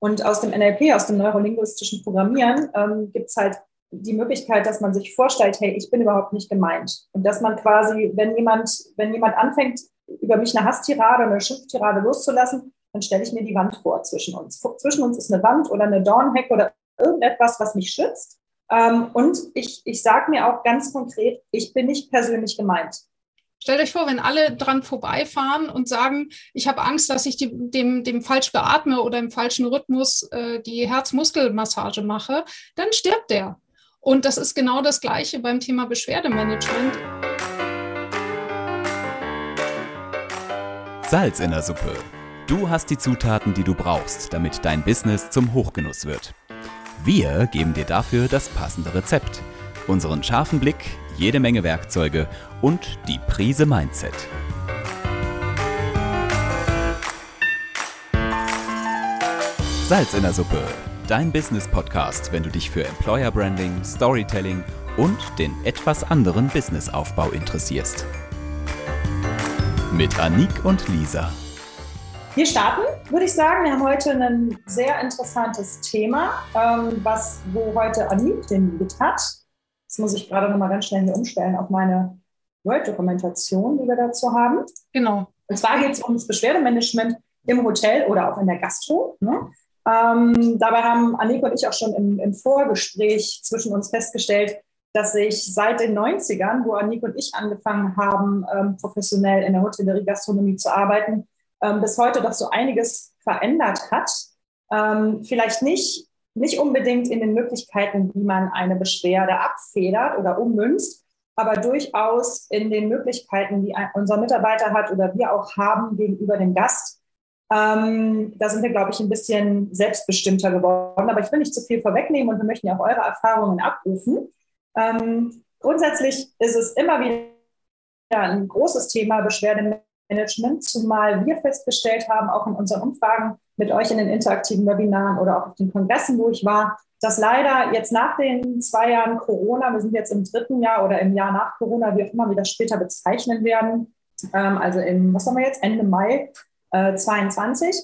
Und aus dem NLP, aus dem neurolinguistischen Programmieren, ähm, gibt es halt die Möglichkeit, dass man sich vorstellt, hey, ich bin überhaupt nicht gemeint. Und dass man quasi, wenn jemand, wenn jemand anfängt, über mich eine Hasstirade oder eine Schimpftirade loszulassen, dann stelle ich mir die Wand vor zwischen uns. Zwischen uns ist eine Wand oder eine Dornhecke oder irgendetwas, was mich schützt. Ähm, und ich, ich sage mir auch ganz konkret, ich bin nicht persönlich gemeint. Stellt euch vor, wenn alle dran vorbeifahren und sagen, ich habe Angst, dass ich die, dem, dem falsch beatme oder im falschen Rhythmus äh, die Herzmuskelmassage mache, dann stirbt der. Und das ist genau das Gleiche beim Thema Beschwerdemanagement. Salz in der Suppe. Du hast die Zutaten, die du brauchst, damit dein Business zum Hochgenuss wird. Wir geben dir dafür das passende Rezept, unseren scharfen Blick, jede Menge Werkzeuge und die Prise Mindset. Salz in der Suppe, dein Business-Podcast, wenn du dich für Employer Branding, Storytelling und den etwas anderen Businessaufbau interessierst. Mit Anik und Lisa. Wir starten, würde ich sagen. Wir haben heute ein sehr interessantes Thema, ähm, was, wo heute Anik den Lead hat. Das muss ich gerade noch mal ganz schnell hier umstellen auf meine Word-Dokumentation, die wir dazu haben. Genau. Und zwar geht es ums Beschwerdemanagement im Hotel oder auch in der Gastro. Ne? Ähm, dabei haben Anik und ich auch schon im, im, Vorgespräch zwischen uns festgestellt, dass sich seit den 90ern, wo Anik und ich angefangen haben, ähm, professionell in der Hotellerie Gastronomie zu arbeiten, ähm, bis heute doch so einiges verändert hat. Ähm, vielleicht nicht, nicht unbedingt in den Möglichkeiten, wie man eine Beschwerde abfedert oder ummünzt, aber durchaus in den Möglichkeiten, die unser Mitarbeiter hat oder wir auch haben gegenüber dem Gast. Ähm, da sind wir, glaube ich, ein bisschen selbstbestimmter geworden. Aber ich will nicht zu viel vorwegnehmen und wir möchten ja auch eure Erfahrungen abrufen. Ähm, grundsätzlich ist es immer wieder ein großes Thema Beschwerdemanagement, zumal wir festgestellt haben, auch in unseren Umfragen mit euch in den interaktiven Webinaren oder auch auf den Kongressen, wo ich war, dass leider jetzt nach den zwei Jahren Corona, wir sind jetzt im dritten Jahr oder im Jahr nach Corona, wie auch immer wir das später bezeichnen werden, ähm, also im, was haben wir jetzt, Ende Mai äh, 22,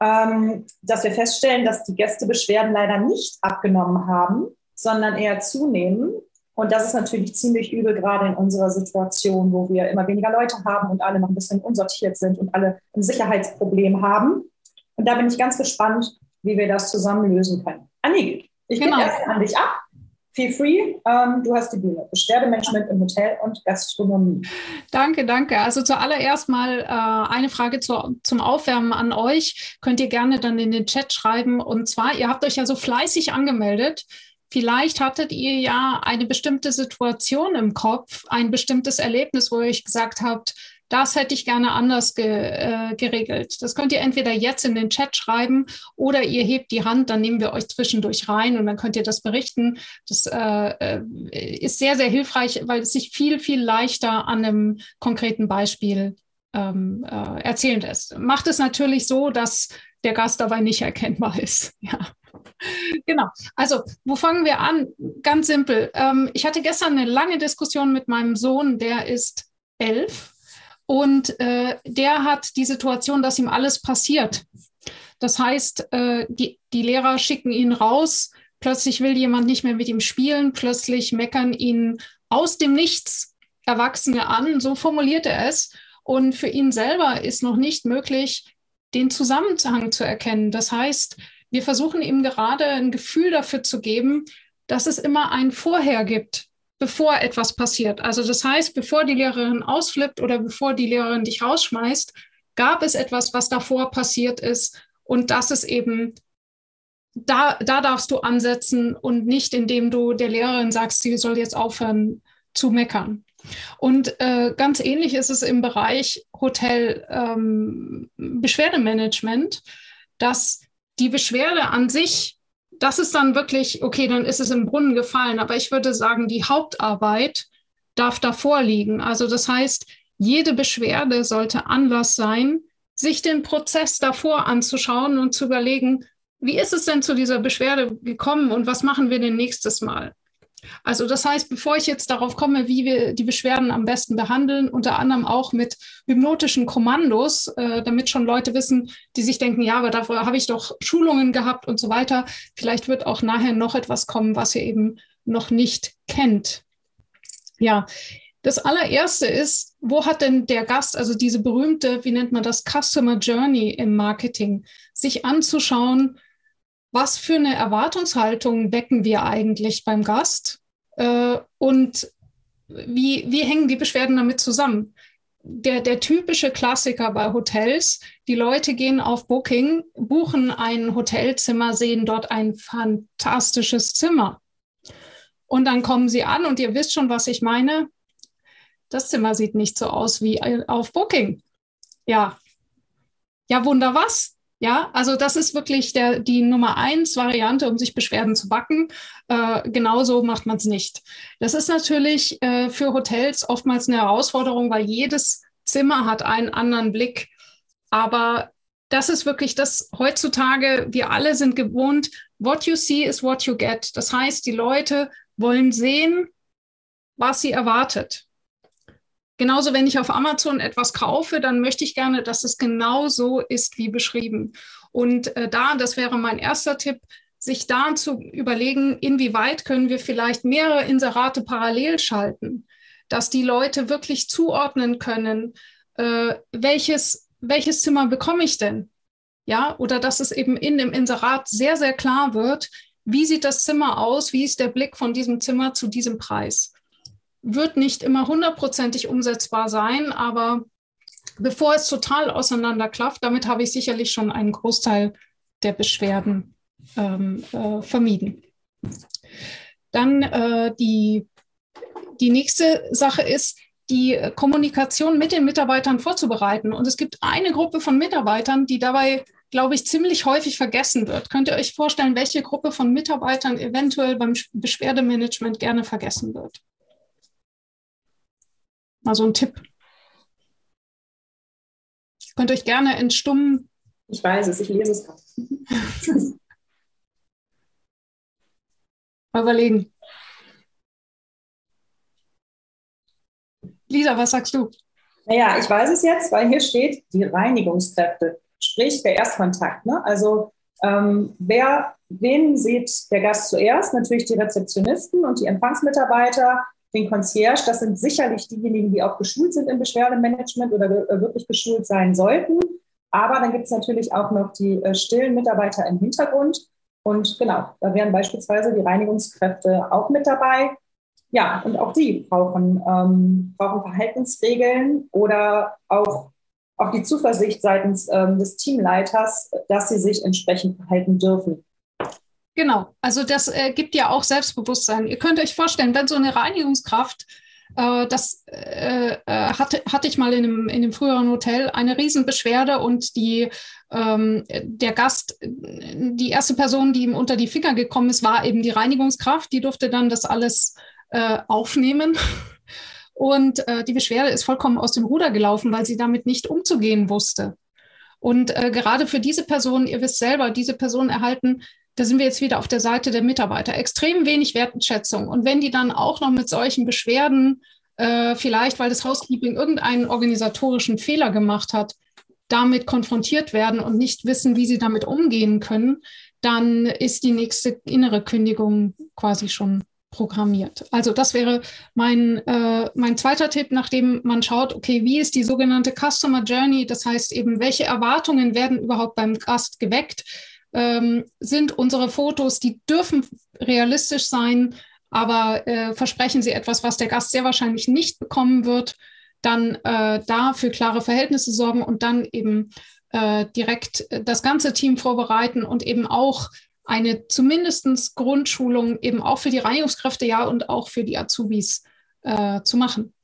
ähm, dass wir feststellen, dass die Gästebeschwerden leider nicht abgenommen haben, sondern eher zunehmen. Und das ist natürlich ziemlich übel, gerade in unserer Situation, wo wir immer weniger Leute haben und alle noch ein bisschen unsortiert sind und alle ein Sicherheitsproblem haben. Und da bin ich ganz gespannt, wie wir das zusammen lösen können. Annik, ich genau. gebe an dich ab. Feel free, ähm, du hast die Bühne. Beschwerdemanagement im Hotel und Gastronomie. Danke, danke. Also zuallererst mal äh, eine Frage zu, zum Aufwärmen an euch. Könnt ihr gerne dann in den Chat schreiben. Und zwar, ihr habt euch ja so fleißig angemeldet. Vielleicht hattet ihr ja eine bestimmte Situation im Kopf, ein bestimmtes Erlebnis, wo ihr euch gesagt habt, das hätte ich gerne anders ge, äh, geregelt. Das könnt ihr entweder jetzt in den Chat schreiben oder ihr hebt die Hand, dann nehmen wir euch zwischendurch rein und dann könnt ihr das berichten. Das äh, äh ist sehr, sehr hilfreich, weil es sich viel, viel leichter an einem konkreten Beispiel ähm, äh, erzählen lässt. Macht es natürlich so, dass der Gast dabei nicht erkennbar ist. Ja. Genau. Also, wo fangen wir an? Ganz simpel. Ähm, ich hatte gestern eine lange Diskussion mit meinem Sohn, der ist elf und äh, der hat die Situation, dass ihm alles passiert. Das heißt, äh, die, die Lehrer schicken ihn raus, plötzlich will jemand nicht mehr mit ihm spielen, plötzlich meckern ihn aus dem Nichts Erwachsene an, so formuliert er es. Und für ihn selber ist noch nicht möglich, den Zusammenhang zu erkennen. Das heißt, wir versuchen ihm gerade ein Gefühl dafür zu geben, dass es immer ein Vorher gibt bevor etwas passiert. Also das heißt, bevor die Lehrerin ausflippt oder bevor die Lehrerin dich rausschmeißt, gab es etwas, was davor passiert ist. Und das ist eben, da, da darfst du ansetzen und nicht, indem du der Lehrerin sagst, sie soll jetzt aufhören zu meckern. Und äh, ganz ähnlich ist es im Bereich Hotel ähm, Beschwerdemanagement, dass die Beschwerde an sich das ist dann wirklich, okay, dann ist es im Brunnen gefallen. Aber ich würde sagen, die Hauptarbeit darf davor liegen. Also das heißt, jede Beschwerde sollte Anlass sein, sich den Prozess davor anzuschauen und zu überlegen, wie ist es denn zu dieser Beschwerde gekommen und was machen wir denn nächstes Mal? Also das heißt, bevor ich jetzt darauf komme, wie wir die Beschwerden am besten behandeln, unter anderem auch mit hypnotischen Kommandos, äh, damit schon Leute wissen, die sich denken, ja, aber dafür habe ich doch Schulungen gehabt und so weiter. Vielleicht wird auch nachher noch etwas kommen, was ihr eben noch nicht kennt. Ja, das allererste ist, wo hat denn der Gast, also diese berühmte, wie nennt man das, Customer Journey im Marketing, sich anzuschauen, was für eine Erwartungshaltung wecken wir eigentlich beim Gast äh, und wie, wie hängen die Beschwerden damit zusammen? Der, der typische Klassiker bei Hotels, die Leute gehen auf Booking, buchen ein Hotelzimmer, sehen dort ein fantastisches Zimmer. Und dann kommen sie an und ihr wisst schon, was ich meine. Das Zimmer sieht nicht so aus wie auf Booking. Ja. Ja, wunder was? Ja, also das ist wirklich der, die Nummer eins Variante, um sich Beschwerden zu backen. Äh, genauso macht man es nicht. Das ist natürlich äh, für Hotels oftmals eine Herausforderung, weil jedes Zimmer hat einen anderen Blick. Aber das ist wirklich das heutzutage, wir alle sind gewohnt, what you see is what you get. Das heißt, die Leute wollen sehen, was sie erwartet. Genauso, wenn ich auf Amazon etwas kaufe, dann möchte ich gerne, dass es genau so ist wie beschrieben. Und äh, da, das wäre mein erster Tipp, sich da zu überlegen, inwieweit können wir vielleicht mehrere Inserate parallel schalten, dass die Leute wirklich zuordnen können, äh, welches, welches Zimmer bekomme ich denn? Ja, oder dass es eben in dem Inserat sehr, sehr klar wird, wie sieht das Zimmer aus, wie ist der Blick von diesem Zimmer zu diesem Preis wird nicht immer hundertprozentig umsetzbar sein, aber bevor es total auseinanderklafft, damit habe ich sicherlich schon einen Großteil der Beschwerden ähm, äh, vermieden. Dann äh, die, die nächste Sache ist, die Kommunikation mit den Mitarbeitern vorzubereiten. Und es gibt eine Gruppe von Mitarbeitern, die dabei, glaube ich, ziemlich häufig vergessen wird. Könnt ihr euch vorstellen, welche Gruppe von Mitarbeitern eventuell beim Beschwerdemanagement gerne vergessen wird? Mal so ein Tipp. Ihr könnt euch gerne entstummen. Ich weiß es, ich lese es gerade. Mal überlegen. Lisa, was sagst du? Naja, ich weiß es jetzt, weil hier steht die Reinigungskräfte, sprich der Erstkontakt. Ne? Also ähm, wer, wen sieht der Gast zuerst? Natürlich die Rezeptionisten und die Empfangsmitarbeiter, den Concierge, das sind sicherlich diejenigen, die auch geschult sind im Beschwerdemanagement oder äh, wirklich geschult sein sollten. Aber dann gibt es natürlich auch noch die äh, stillen Mitarbeiter im Hintergrund. Und genau, da wären beispielsweise die Reinigungskräfte auch mit dabei. Ja, und auch die brauchen, ähm, brauchen Verhaltensregeln oder auch, auch die Zuversicht seitens ähm, des Teamleiters, dass sie sich entsprechend verhalten dürfen. Genau, also das äh, gibt ja auch Selbstbewusstsein. Ihr könnt euch vorstellen, wenn so eine Reinigungskraft, äh, das äh, äh hatte, hatte ich mal in einem, in einem früheren Hotel, eine Riesenbeschwerde und die, ähm, der Gast, die erste Person, die ihm unter die Finger gekommen ist, war eben die Reinigungskraft. Die durfte dann das alles äh, aufnehmen. Und äh, die Beschwerde ist vollkommen aus dem Ruder gelaufen, weil sie damit nicht umzugehen wusste. Und äh, gerade für diese Person, ihr wisst selber, diese Personen erhalten da sind wir jetzt wieder auf der Seite der Mitarbeiter, extrem wenig Wertschätzung. Und wenn die dann auch noch mit solchen Beschwerden, äh, vielleicht weil das Housekeeping irgendeinen organisatorischen Fehler gemacht hat, damit konfrontiert werden und nicht wissen, wie sie damit umgehen können, dann ist die nächste innere Kündigung quasi schon programmiert. Also das wäre mein, äh, mein zweiter Tipp, nachdem man schaut, okay, wie ist die sogenannte Customer Journey? Das heißt eben, welche Erwartungen werden überhaupt beim Gast geweckt? Ähm, sind unsere Fotos, die dürfen realistisch sein, aber äh, versprechen sie etwas, was der Gast sehr wahrscheinlich nicht bekommen wird, dann äh, da für klare Verhältnisse sorgen und dann eben äh, direkt das ganze Team vorbereiten und eben auch eine zumindest Grundschulung eben auch für die Reinigungskräfte, ja, und auch für die Azubis äh, zu machen.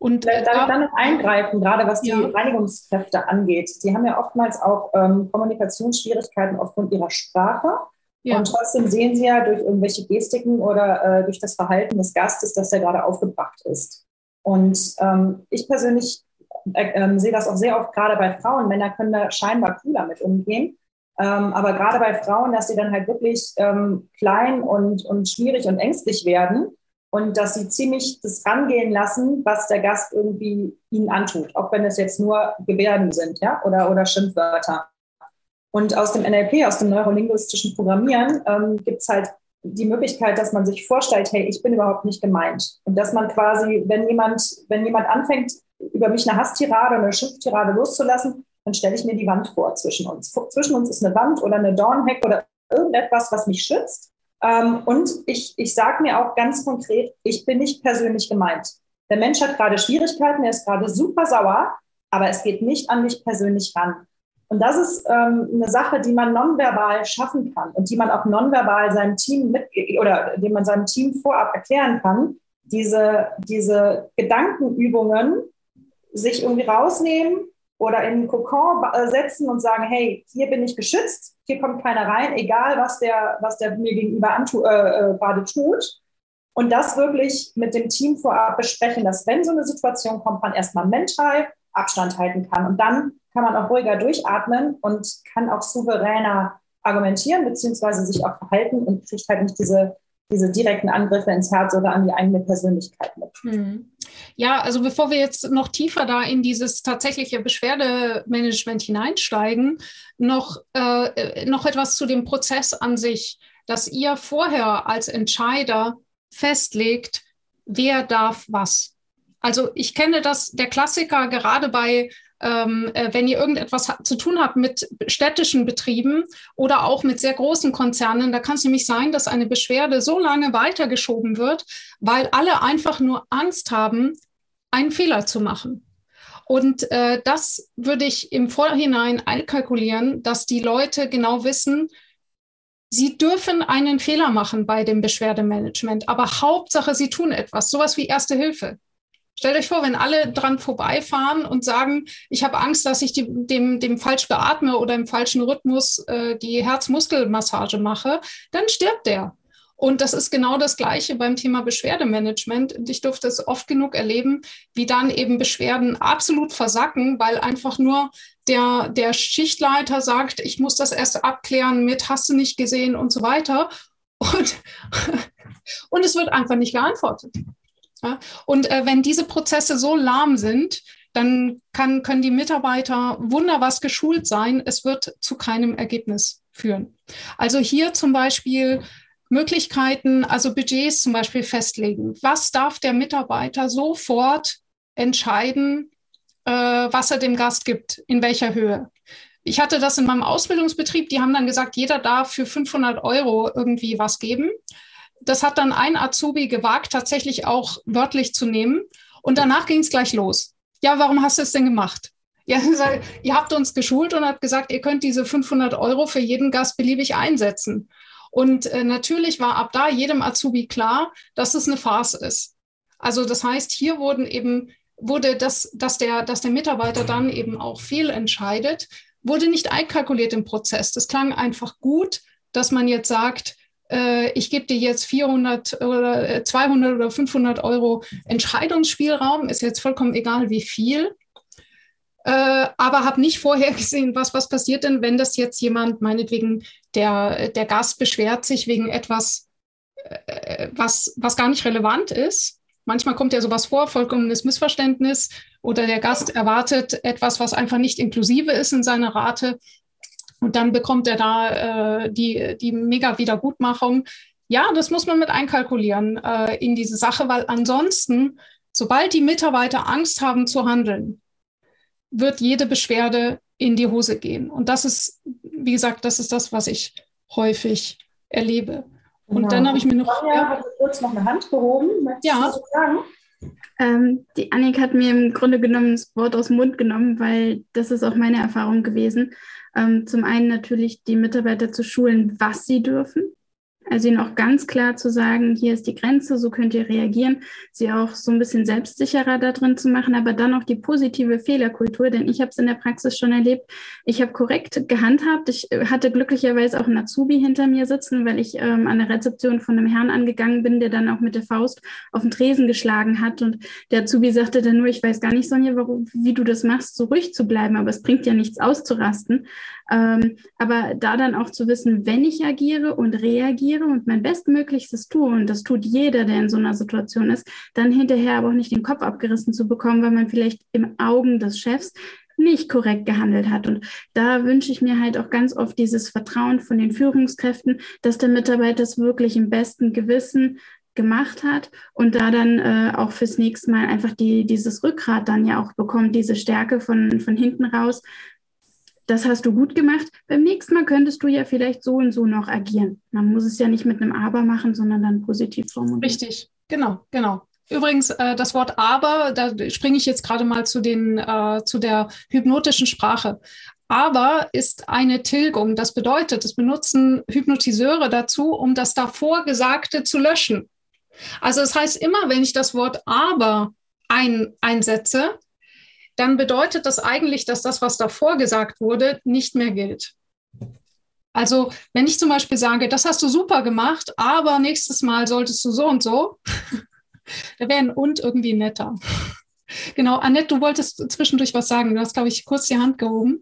Und Darf ich dann noch eingreifen, gerade was die ja. Reinigungskräfte angeht? Die haben ja oftmals auch ähm, Kommunikationsschwierigkeiten aufgrund ihrer Sprache. Ja. Und trotzdem sehen sie ja durch irgendwelche Gestiken oder äh, durch das Verhalten des Gastes, dass er gerade aufgebracht ist. Und ähm, ich persönlich äh, äh, sehe das auch sehr oft gerade bei Frauen. Männer können da scheinbar cooler mit umgehen. Ähm, aber gerade bei Frauen, dass sie dann halt wirklich ähm, klein und, und schwierig und ängstlich werden und dass sie ziemlich das rangehen lassen, was der Gast irgendwie ihnen antut, auch wenn es jetzt nur Gebärden sind ja? oder, oder Schimpfwörter. Und aus dem NLP, aus dem neurolinguistischen Programmieren, ähm, gibt es halt die Möglichkeit, dass man sich vorstellt, hey, ich bin überhaupt nicht gemeint. Und dass man quasi, wenn jemand, wenn jemand anfängt, über mich eine Hasstirade oder eine Schimpftirade loszulassen, dann stelle ich mir die Wand vor zwischen uns. Zwischen uns ist eine Wand oder eine Dornheck oder irgendetwas, was mich schützt. Ähm, und ich, ich sage mir auch ganz konkret, ich bin nicht persönlich gemeint. Der Mensch hat gerade Schwierigkeiten, er ist gerade super sauer, aber es geht nicht an mich persönlich ran. Und das ist ähm, eine Sache, die man nonverbal schaffen kann und die man auch nonverbal seinem Team mit oder dem man seinem Team vorab erklären kann. Diese, diese Gedankenübungen sich irgendwie rausnehmen oder in den Kokon äh, setzen und sagen, hey, hier bin ich geschützt, hier kommt keiner rein, egal was der, was der mir gegenüber antu, äh, äh, gerade tut. Und das wirklich mit dem Team vorab besprechen, dass wenn so eine Situation kommt, man erstmal mental Abstand halten kann. Und dann kann man auch ruhiger durchatmen und kann auch souveräner argumentieren, beziehungsweise sich auch verhalten und kriegt halt nicht diese, diese direkten Angriffe ins Herz oder an die eigene Persönlichkeit mit. Hm. Ja, also bevor wir jetzt noch tiefer da in dieses tatsächliche Beschwerdemanagement hineinsteigen, noch, äh, noch etwas zu dem Prozess an sich, dass ihr vorher als Entscheider festlegt, wer darf was. Also ich kenne das, der Klassiker gerade bei ähm, äh, wenn ihr irgendetwas zu tun habt mit städtischen Betrieben oder auch mit sehr großen Konzernen, da kann es nämlich sein, dass eine Beschwerde so lange weitergeschoben wird, weil alle einfach nur Angst haben, einen Fehler zu machen. Und äh, das würde ich im Vorhinein einkalkulieren, dass die Leute genau wissen, sie dürfen einen Fehler machen bei dem Beschwerdemanagement, aber Hauptsache, sie tun etwas, sowas wie Erste Hilfe. Stellt euch vor, wenn alle dran vorbeifahren und sagen, ich habe Angst, dass ich die, dem, dem falsch beatme oder im falschen Rhythmus äh, die Herzmuskelmassage mache, dann stirbt der. Und das ist genau das Gleiche beim Thema Beschwerdemanagement. Und ich durfte es oft genug erleben, wie dann eben Beschwerden absolut versacken, weil einfach nur der, der Schichtleiter sagt, ich muss das erst abklären mit, hast du nicht gesehen und so weiter. Und, und es wird einfach nicht geantwortet. Ja? Und äh, wenn diese Prozesse so lahm sind, dann kann, können die Mitarbeiter wunderbar geschult sein. Es wird zu keinem Ergebnis führen. Also hier zum Beispiel Möglichkeiten, also Budgets zum Beispiel festlegen. Was darf der Mitarbeiter sofort entscheiden, äh, was er dem Gast gibt, in welcher Höhe? Ich hatte das in meinem Ausbildungsbetrieb, die haben dann gesagt, jeder darf für 500 Euro irgendwie was geben das hat dann ein Azubi gewagt, tatsächlich auch wörtlich zu nehmen. Und danach ging es gleich los. Ja, warum hast du es denn gemacht? Ja, ihr habt uns geschult und habt gesagt, ihr könnt diese 500 Euro für jeden Gast beliebig einsetzen. Und äh, natürlich war ab da jedem Azubi klar, dass es eine Farce ist. Also das heißt, hier wurden eben, wurde das, dass der, dass der Mitarbeiter dann eben auch fehlentscheidet, wurde nicht einkalkuliert im Prozess. Das klang einfach gut, dass man jetzt sagt, ich gebe dir jetzt 400 oder 200 äh, oder 500 Euro Entscheidungsspielraum, ist jetzt vollkommen egal, wie viel. Äh, aber habe nicht vorher gesehen, was, was passiert denn, wenn das jetzt jemand, meinetwegen, der, der Gast beschwert sich wegen etwas, äh, was, was gar nicht relevant ist. Manchmal kommt ja sowas vor, vollkommenes Missverständnis oder der Gast erwartet etwas, was einfach nicht inklusive ist in seiner Rate. Und dann bekommt er da äh, die, die Mega-Wiedergutmachung. Ja, das muss man mit einkalkulieren äh, in diese Sache, weil ansonsten, sobald die Mitarbeiter Angst haben zu handeln, wird jede Beschwerde in die Hose gehen. Und das ist, wie gesagt, das ist das, was ich häufig erlebe. Und genau. dann habe ich mir noch. Ja, hat kurz noch eine Hand gehoben. Möchtest ja. sagen? Ähm, die Annik hat mir im Grunde genommen das Wort aus dem Mund genommen, weil das ist auch meine Erfahrung gewesen. Ähm, zum einen natürlich die Mitarbeiter zu schulen, was sie dürfen. Also ihnen auch ganz klar zu sagen, hier ist die Grenze, so könnt ihr reagieren, sie auch so ein bisschen selbstsicherer da drin zu machen, aber dann auch die positive Fehlerkultur, denn ich habe es in der Praxis schon erlebt. Ich habe korrekt gehandhabt. Ich äh, hatte glücklicherweise auch einen Azubi hinter mir sitzen, weil ich ähm, an der Rezeption von einem Herrn angegangen bin, der dann auch mit der Faust auf den Tresen geschlagen hat. Und der Azubi sagte dann nur, ich weiß gar nicht, Sonja, warum, wie du das machst, so ruhig zu bleiben, aber es bringt ja nichts auszurasten. Ähm, aber da dann auch zu wissen, wenn ich agiere und reagiere und mein Bestmöglichstes tue, und das tut jeder, der in so einer Situation ist, dann hinterher aber auch nicht den Kopf abgerissen zu bekommen, weil man vielleicht im Augen des Chefs nicht korrekt gehandelt hat. Und da wünsche ich mir halt auch ganz oft dieses Vertrauen von den Führungskräften, dass der Mitarbeiter es wirklich im besten Gewissen gemacht hat und da dann äh, auch fürs nächste Mal einfach die, dieses Rückgrat dann ja auch bekommt, diese Stärke von, von hinten raus. Das hast du gut gemacht. Beim nächsten Mal könntest du ja vielleicht so und so noch agieren. Man muss es ja nicht mit einem Aber machen, sondern dann positiv formulieren. Richtig, genau, genau. Übrigens, äh, das Wort aber, da springe ich jetzt gerade mal zu, den, äh, zu der hypnotischen Sprache. Aber ist eine Tilgung. Das bedeutet, es benutzen Hypnotiseure dazu, um das davor Gesagte zu löschen. Also das heißt, immer wenn ich das Wort aber ein, einsetze, dann bedeutet das eigentlich, dass das, was davor gesagt wurde, nicht mehr gilt. Also wenn ich zum Beispiel sage, das hast du super gemacht, aber nächstes Mal solltest du so und so, da wäre ein und irgendwie netter. Genau, Annette, du wolltest zwischendurch was sagen. Du hast, glaube ich, kurz die Hand gehoben.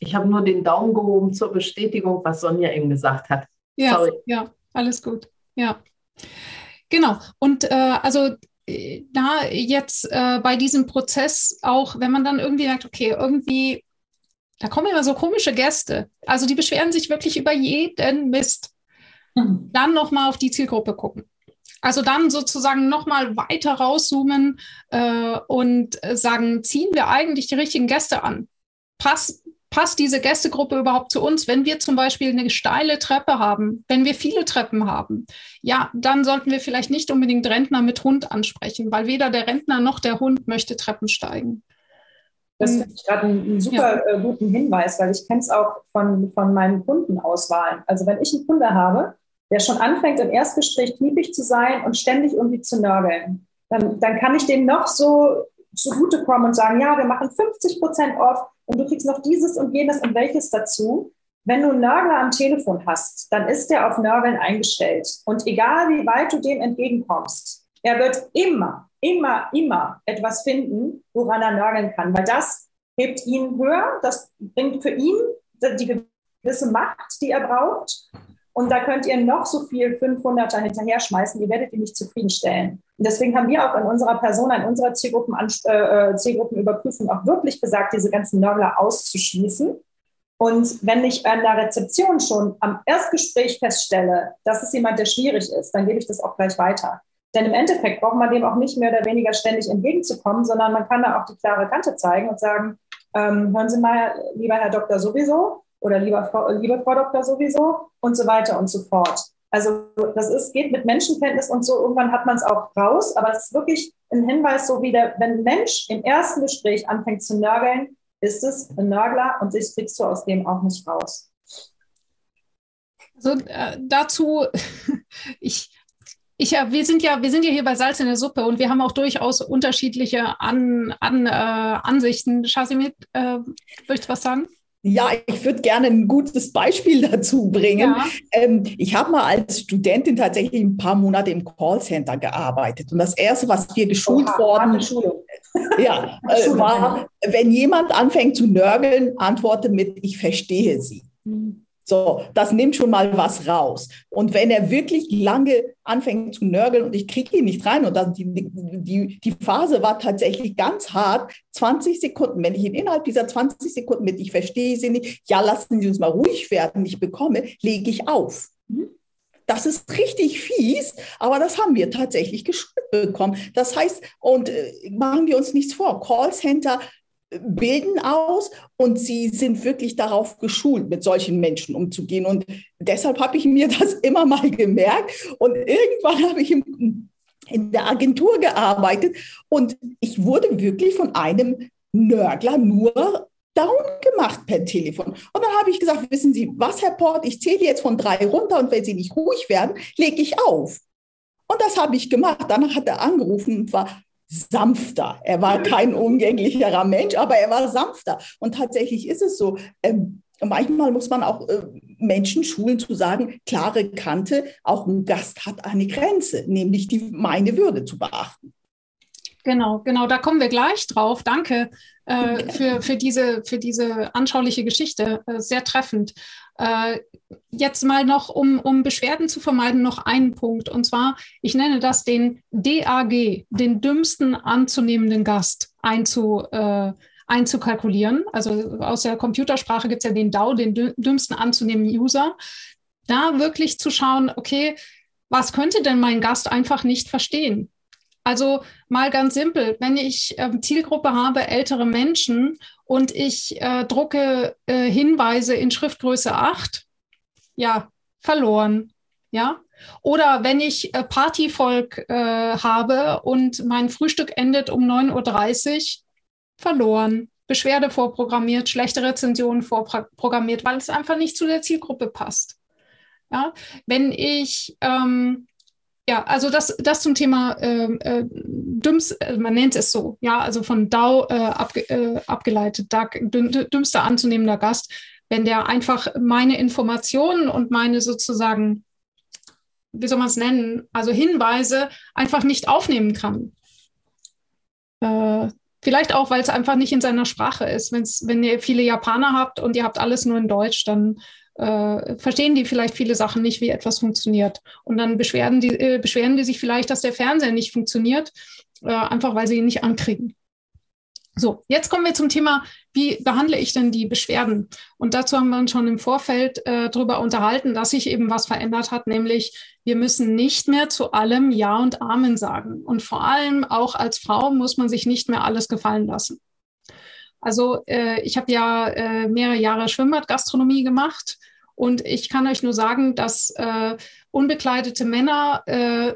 Ich habe nur den Daumen gehoben zur Bestätigung, was Sonja eben gesagt hat. Ja, Sorry. ja, alles gut. Ja. Genau. Und äh, also da jetzt äh, bei diesem Prozess auch, wenn man dann irgendwie sagt, okay, irgendwie, da kommen immer so komische Gäste. Also die beschweren sich wirklich über jeden Mist. Mhm. Dann nochmal auf die Zielgruppe gucken. Also dann sozusagen nochmal weiter rauszoomen äh, und sagen, ziehen wir eigentlich die richtigen Gäste an? Pass, passt diese Gästegruppe überhaupt zu uns? Wenn wir zum Beispiel eine steile Treppe haben, wenn wir viele Treppen haben, ja, dann sollten wir vielleicht nicht unbedingt Rentner mit Hund ansprechen, weil weder der Rentner noch der Hund möchte Treppen steigen. Das finde ich gerade einen, einen super ja. äh, guten Hinweis, weil ich kenne es auch von, von meinen Kundenauswahlen. Also wenn ich einen Kunde habe, der schon anfängt, im Erstgespräch kniepig zu sein und ständig irgendwie zu nörgeln, dann, dann kann ich dem noch so zugutekommen und sagen, ja, wir machen 50 Prozent off und du kriegst noch dieses und jenes und welches dazu. Wenn du einen Nörgler am Telefon hast, dann ist der auf Nörgeln eingestellt. Und egal wie weit du dem entgegenkommst, er wird immer, immer, immer etwas finden, woran er nörgeln kann, weil das hebt ihn höher, das bringt für ihn die gewisse Macht, die er braucht. Und da könnt ihr noch so viel 500er hinterher schmeißen, ihr werdet ihn nicht zufriedenstellen. Und deswegen haben wir auch in unserer Persona, in unserer Zielgruppen, äh, Zielgruppenüberprüfung auch wirklich gesagt, diese ganzen Nörgler auszuschließen. Und wenn ich an der Rezeption schon am Erstgespräch feststelle, das ist jemand, der schwierig ist, dann gebe ich das auch gleich weiter. Denn im Endeffekt braucht man dem auch nicht mehr oder weniger ständig entgegenzukommen, sondern man kann da auch die klare Kante zeigen und sagen, ähm, hören Sie mal, lieber Herr Doktor sowieso oder lieber Frau, liebe Frau Doktor sowieso und so weiter und so fort. Also das ist, geht mit Menschenkenntnis und so, irgendwann hat man es auch raus, aber es ist wirklich ein Hinweis, so wie der, wenn ein Mensch im ersten Gespräch anfängt zu nörgeln, ist es ein Nörgler und das kriegst du aus dem auch nicht raus. Also äh, dazu, ich, ich, wir sind ja, wir sind ja hier bei Salz in der Suppe und wir haben auch durchaus unterschiedliche An, An, äh, Ansichten. Shasimit, äh, möchtest du was sagen? Ja, ich würde gerne ein gutes Beispiel dazu bringen. Ja. Ähm, ich habe mal als Studentin tatsächlich ein paar Monate im Callcenter gearbeitet. Und das Erste, was wir geschult Oha, worden ja, äh, war, wenn jemand anfängt zu nörgeln, antworte mit, ich verstehe Sie. Mhm. So, das nimmt schon mal was raus. Und wenn er wirklich lange anfängt zu nörgeln und ich kriege ihn nicht rein und dann die, die, die Phase war tatsächlich ganz hart, 20 Sekunden, wenn ich ihn innerhalb dieser 20 Sekunden mit, ich verstehe sie nicht, ja, lassen Sie uns mal ruhig werden, ich bekomme, lege ich auf. Das ist richtig fies, aber das haben wir tatsächlich geschult bekommen. Das heißt, und äh, machen wir uns nichts vor, Callcenter bilden aus und sie sind wirklich darauf geschult, mit solchen Menschen umzugehen. Und deshalb habe ich mir das immer mal gemerkt. Und irgendwann habe ich im, in der Agentur gearbeitet und ich wurde wirklich von einem Nörgler nur down gemacht per Telefon. Und dann habe ich gesagt, wissen Sie was, Herr Port, ich zähle jetzt von drei runter und wenn Sie nicht ruhig werden, lege ich auf. Und das habe ich gemacht. Danach hat er angerufen und war sanfter. Er war kein umgänglicherer Mensch, aber er war sanfter. Und tatsächlich ist es so. Ähm, manchmal muss man auch äh, Menschen schulen zu sagen, klare Kante, auch ein Gast hat eine Grenze, nämlich die meine Würde zu beachten. Genau, genau, da kommen wir gleich drauf. Danke äh, für, für, diese, für diese anschauliche Geschichte. Äh, sehr treffend. Äh, jetzt mal noch, um, um Beschwerden zu vermeiden, noch einen Punkt. Und zwar, ich nenne das den DAG, den dümmsten anzunehmenden Gast einzu, äh, einzukalkulieren. Also aus der Computersprache gibt es ja den DAO, den dümmsten anzunehmenden User. Da wirklich zu schauen, okay, was könnte denn mein Gast einfach nicht verstehen? Also mal ganz simpel, wenn ich äh, Zielgruppe habe, ältere Menschen und ich äh, drucke äh, Hinweise in Schriftgröße 8, ja, verloren. Ja, oder wenn ich äh, Partyvolk äh, habe und mein Frühstück endet um 9.30 Uhr, verloren. Beschwerde vorprogrammiert, schlechte Rezensionen vorprogrammiert, weil es einfach nicht zu der Zielgruppe passt. Ja, wenn ich ähm, ja, also das, das zum Thema ähm, äh, Dümms, äh, man nennt es so, ja, also von DAO äh, abge, äh, abgeleitet, da, dümmster anzunehmender Gast, wenn der einfach meine Informationen und meine sozusagen, wie soll man es nennen, also Hinweise einfach nicht aufnehmen kann. Äh, vielleicht auch, weil es einfach nicht in seiner Sprache ist. Wenn's, wenn ihr viele Japaner habt und ihr habt alles nur in Deutsch, dann äh, verstehen die vielleicht viele Sachen nicht, wie etwas funktioniert. Und dann beschweren die, äh, beschweren die sich vielleicht, dass der Fernseher nicht funktioniert, äh, einfach weil sie ihn nicht ankriegen. So, jetzt kommen wir zum Thema, wie behandle ich denn die Beschwerden? Und dazu haben wir uns schon im Vorfeld äh, darüber unterhalten, dass sich eben was verändert hat, nämlich wir müssen nicht mehr zu allem Ja und Amen sagen. Und vor allem auch als Frau muss man sich nicht mehr alles gefallen lassen. Also äh, ich habe ja äh, mehrere Jahre Schwimmbadgastronomie gemacht und ich kann euch nur sagen, dass äh, unbekleidete Männer äh,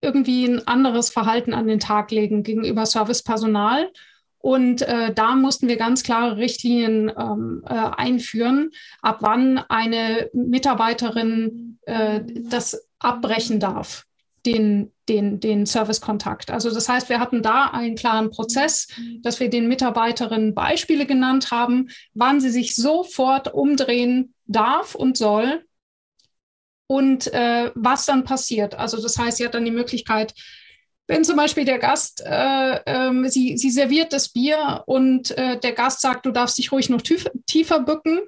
irgendwie ein anderes Verhalten an den Tag legen gegenüber Servicepersonal. Und äh, da mussten wir ganz klare Richtlinien ähm, äh, einführen, ab wann eine Mitarbeiterin das abbrechen darf den, den, den Servicekontakt. Also das heißt, wir hatten da einen klaren Prozess, dass wir den Mitarbeiterinnen Beispiele genannt haben, wann sie sich sofort umdrehen darf und soll und äh, was dann passiert. Also das heißt, sie hat dann die Möglichkeit, wenn zum Beispiel der Gast, äh, äh, sie, sie serviert das Bier und äh, der Gast sagt, du darfst dich ruhig noch tiefer bücken,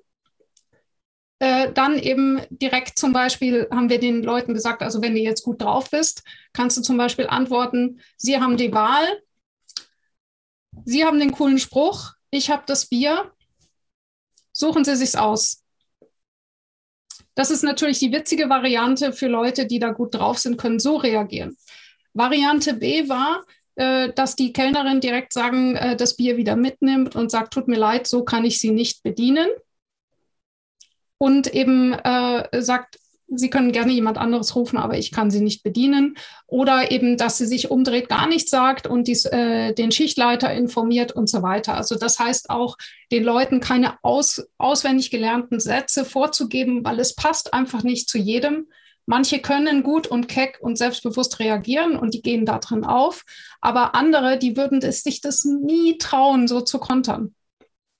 äh, dann eben direkt zum Beispiel haben wir den Leuten gesagt, also wenn du jetzt gut drauf bist, kannst du zum Beispiel antworten, Sie haben die Wahl, Sie haben den coolen Spruch, ich habe das Bier, suchen Sie sich's aus. Das ist natürlich die witzige Variante für Leute, die da gut drauf sind, können so reagieren. Variante B war, äh, dass die Kellnerin direkt sagen, äh, das Bier wieder mitnimmt und sagt, tut mir leid, so kann ich Sie nicht bedienen und eben äh, sagt, Sie können gerne jemand anderes rufen, aber ich kann Sie nicht bedienen. Oder eben, dass sie sich umdreht, gar nichts sagt und dies, äh, den Schichtleiter informiert und so weiter. Also das heißt auch, den Leuten keine aus, auswendig gelernten Sätze vorzugeben, weil es passt einfach nicht zu jedem. Manche können gut und keck und selbstbewusst reagieren und die gehen da drin auf. Aber andere, die würden es sich das nie trauen, so zu kontern.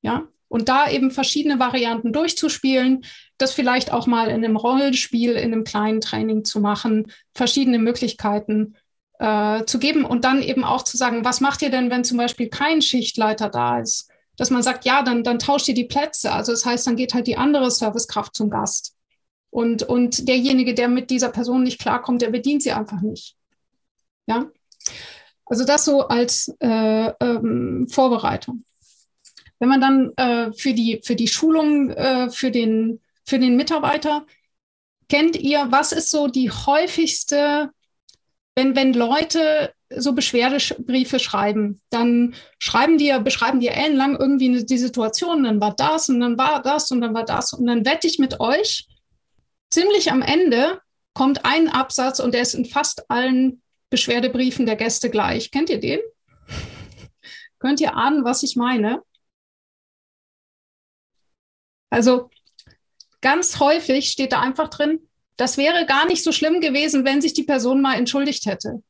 Ja, und da eben verschiedene Varianten durchzuspielen, das vielleicht auch mal in einem Rollenspiel, in einem kleinen Training zu machen, verschiedene Möglichkeiten äh, zu geben und dann eben auch zu sagen, was macht ihr denn, wenn zum Beispiel kein Schichtleiter da ist? Dass man sagt, ja, dann, dann tauscht ihr die Plätze. Also das heißt, dann geht halt die andere Servicekraft zum Gast. Und, und derjenige, der mit dieser Person nicht klarkommt, der bedient sie einfach nicht. Ja. Also das so als äh, ähm, Vorbereitung. Wenn man dann äh, für, die, für die Schulung äh, für, den, für den Mitarbeiter, kennt ihr, was ist so die häufigste, wenn, wenn Leute so Beschwerdebriefe schreiben, dann schreiben die, beschreiben die ellenlang irgendwie die Situation, dann war das und dann war das und dann war das und dann wette ich mit euch, ziemlich am Ende kommt ein Absatz und der ist in fast allen Beschwerdebriefen der Gäste gleich. Kennt ihr den? Könnt ihr ahnen, was ich meine? Also ganz häufig steht da einfach drin, das wäre gar nicht so schlimm gewesen, wenn sich die Person mal entschuldigt hätte.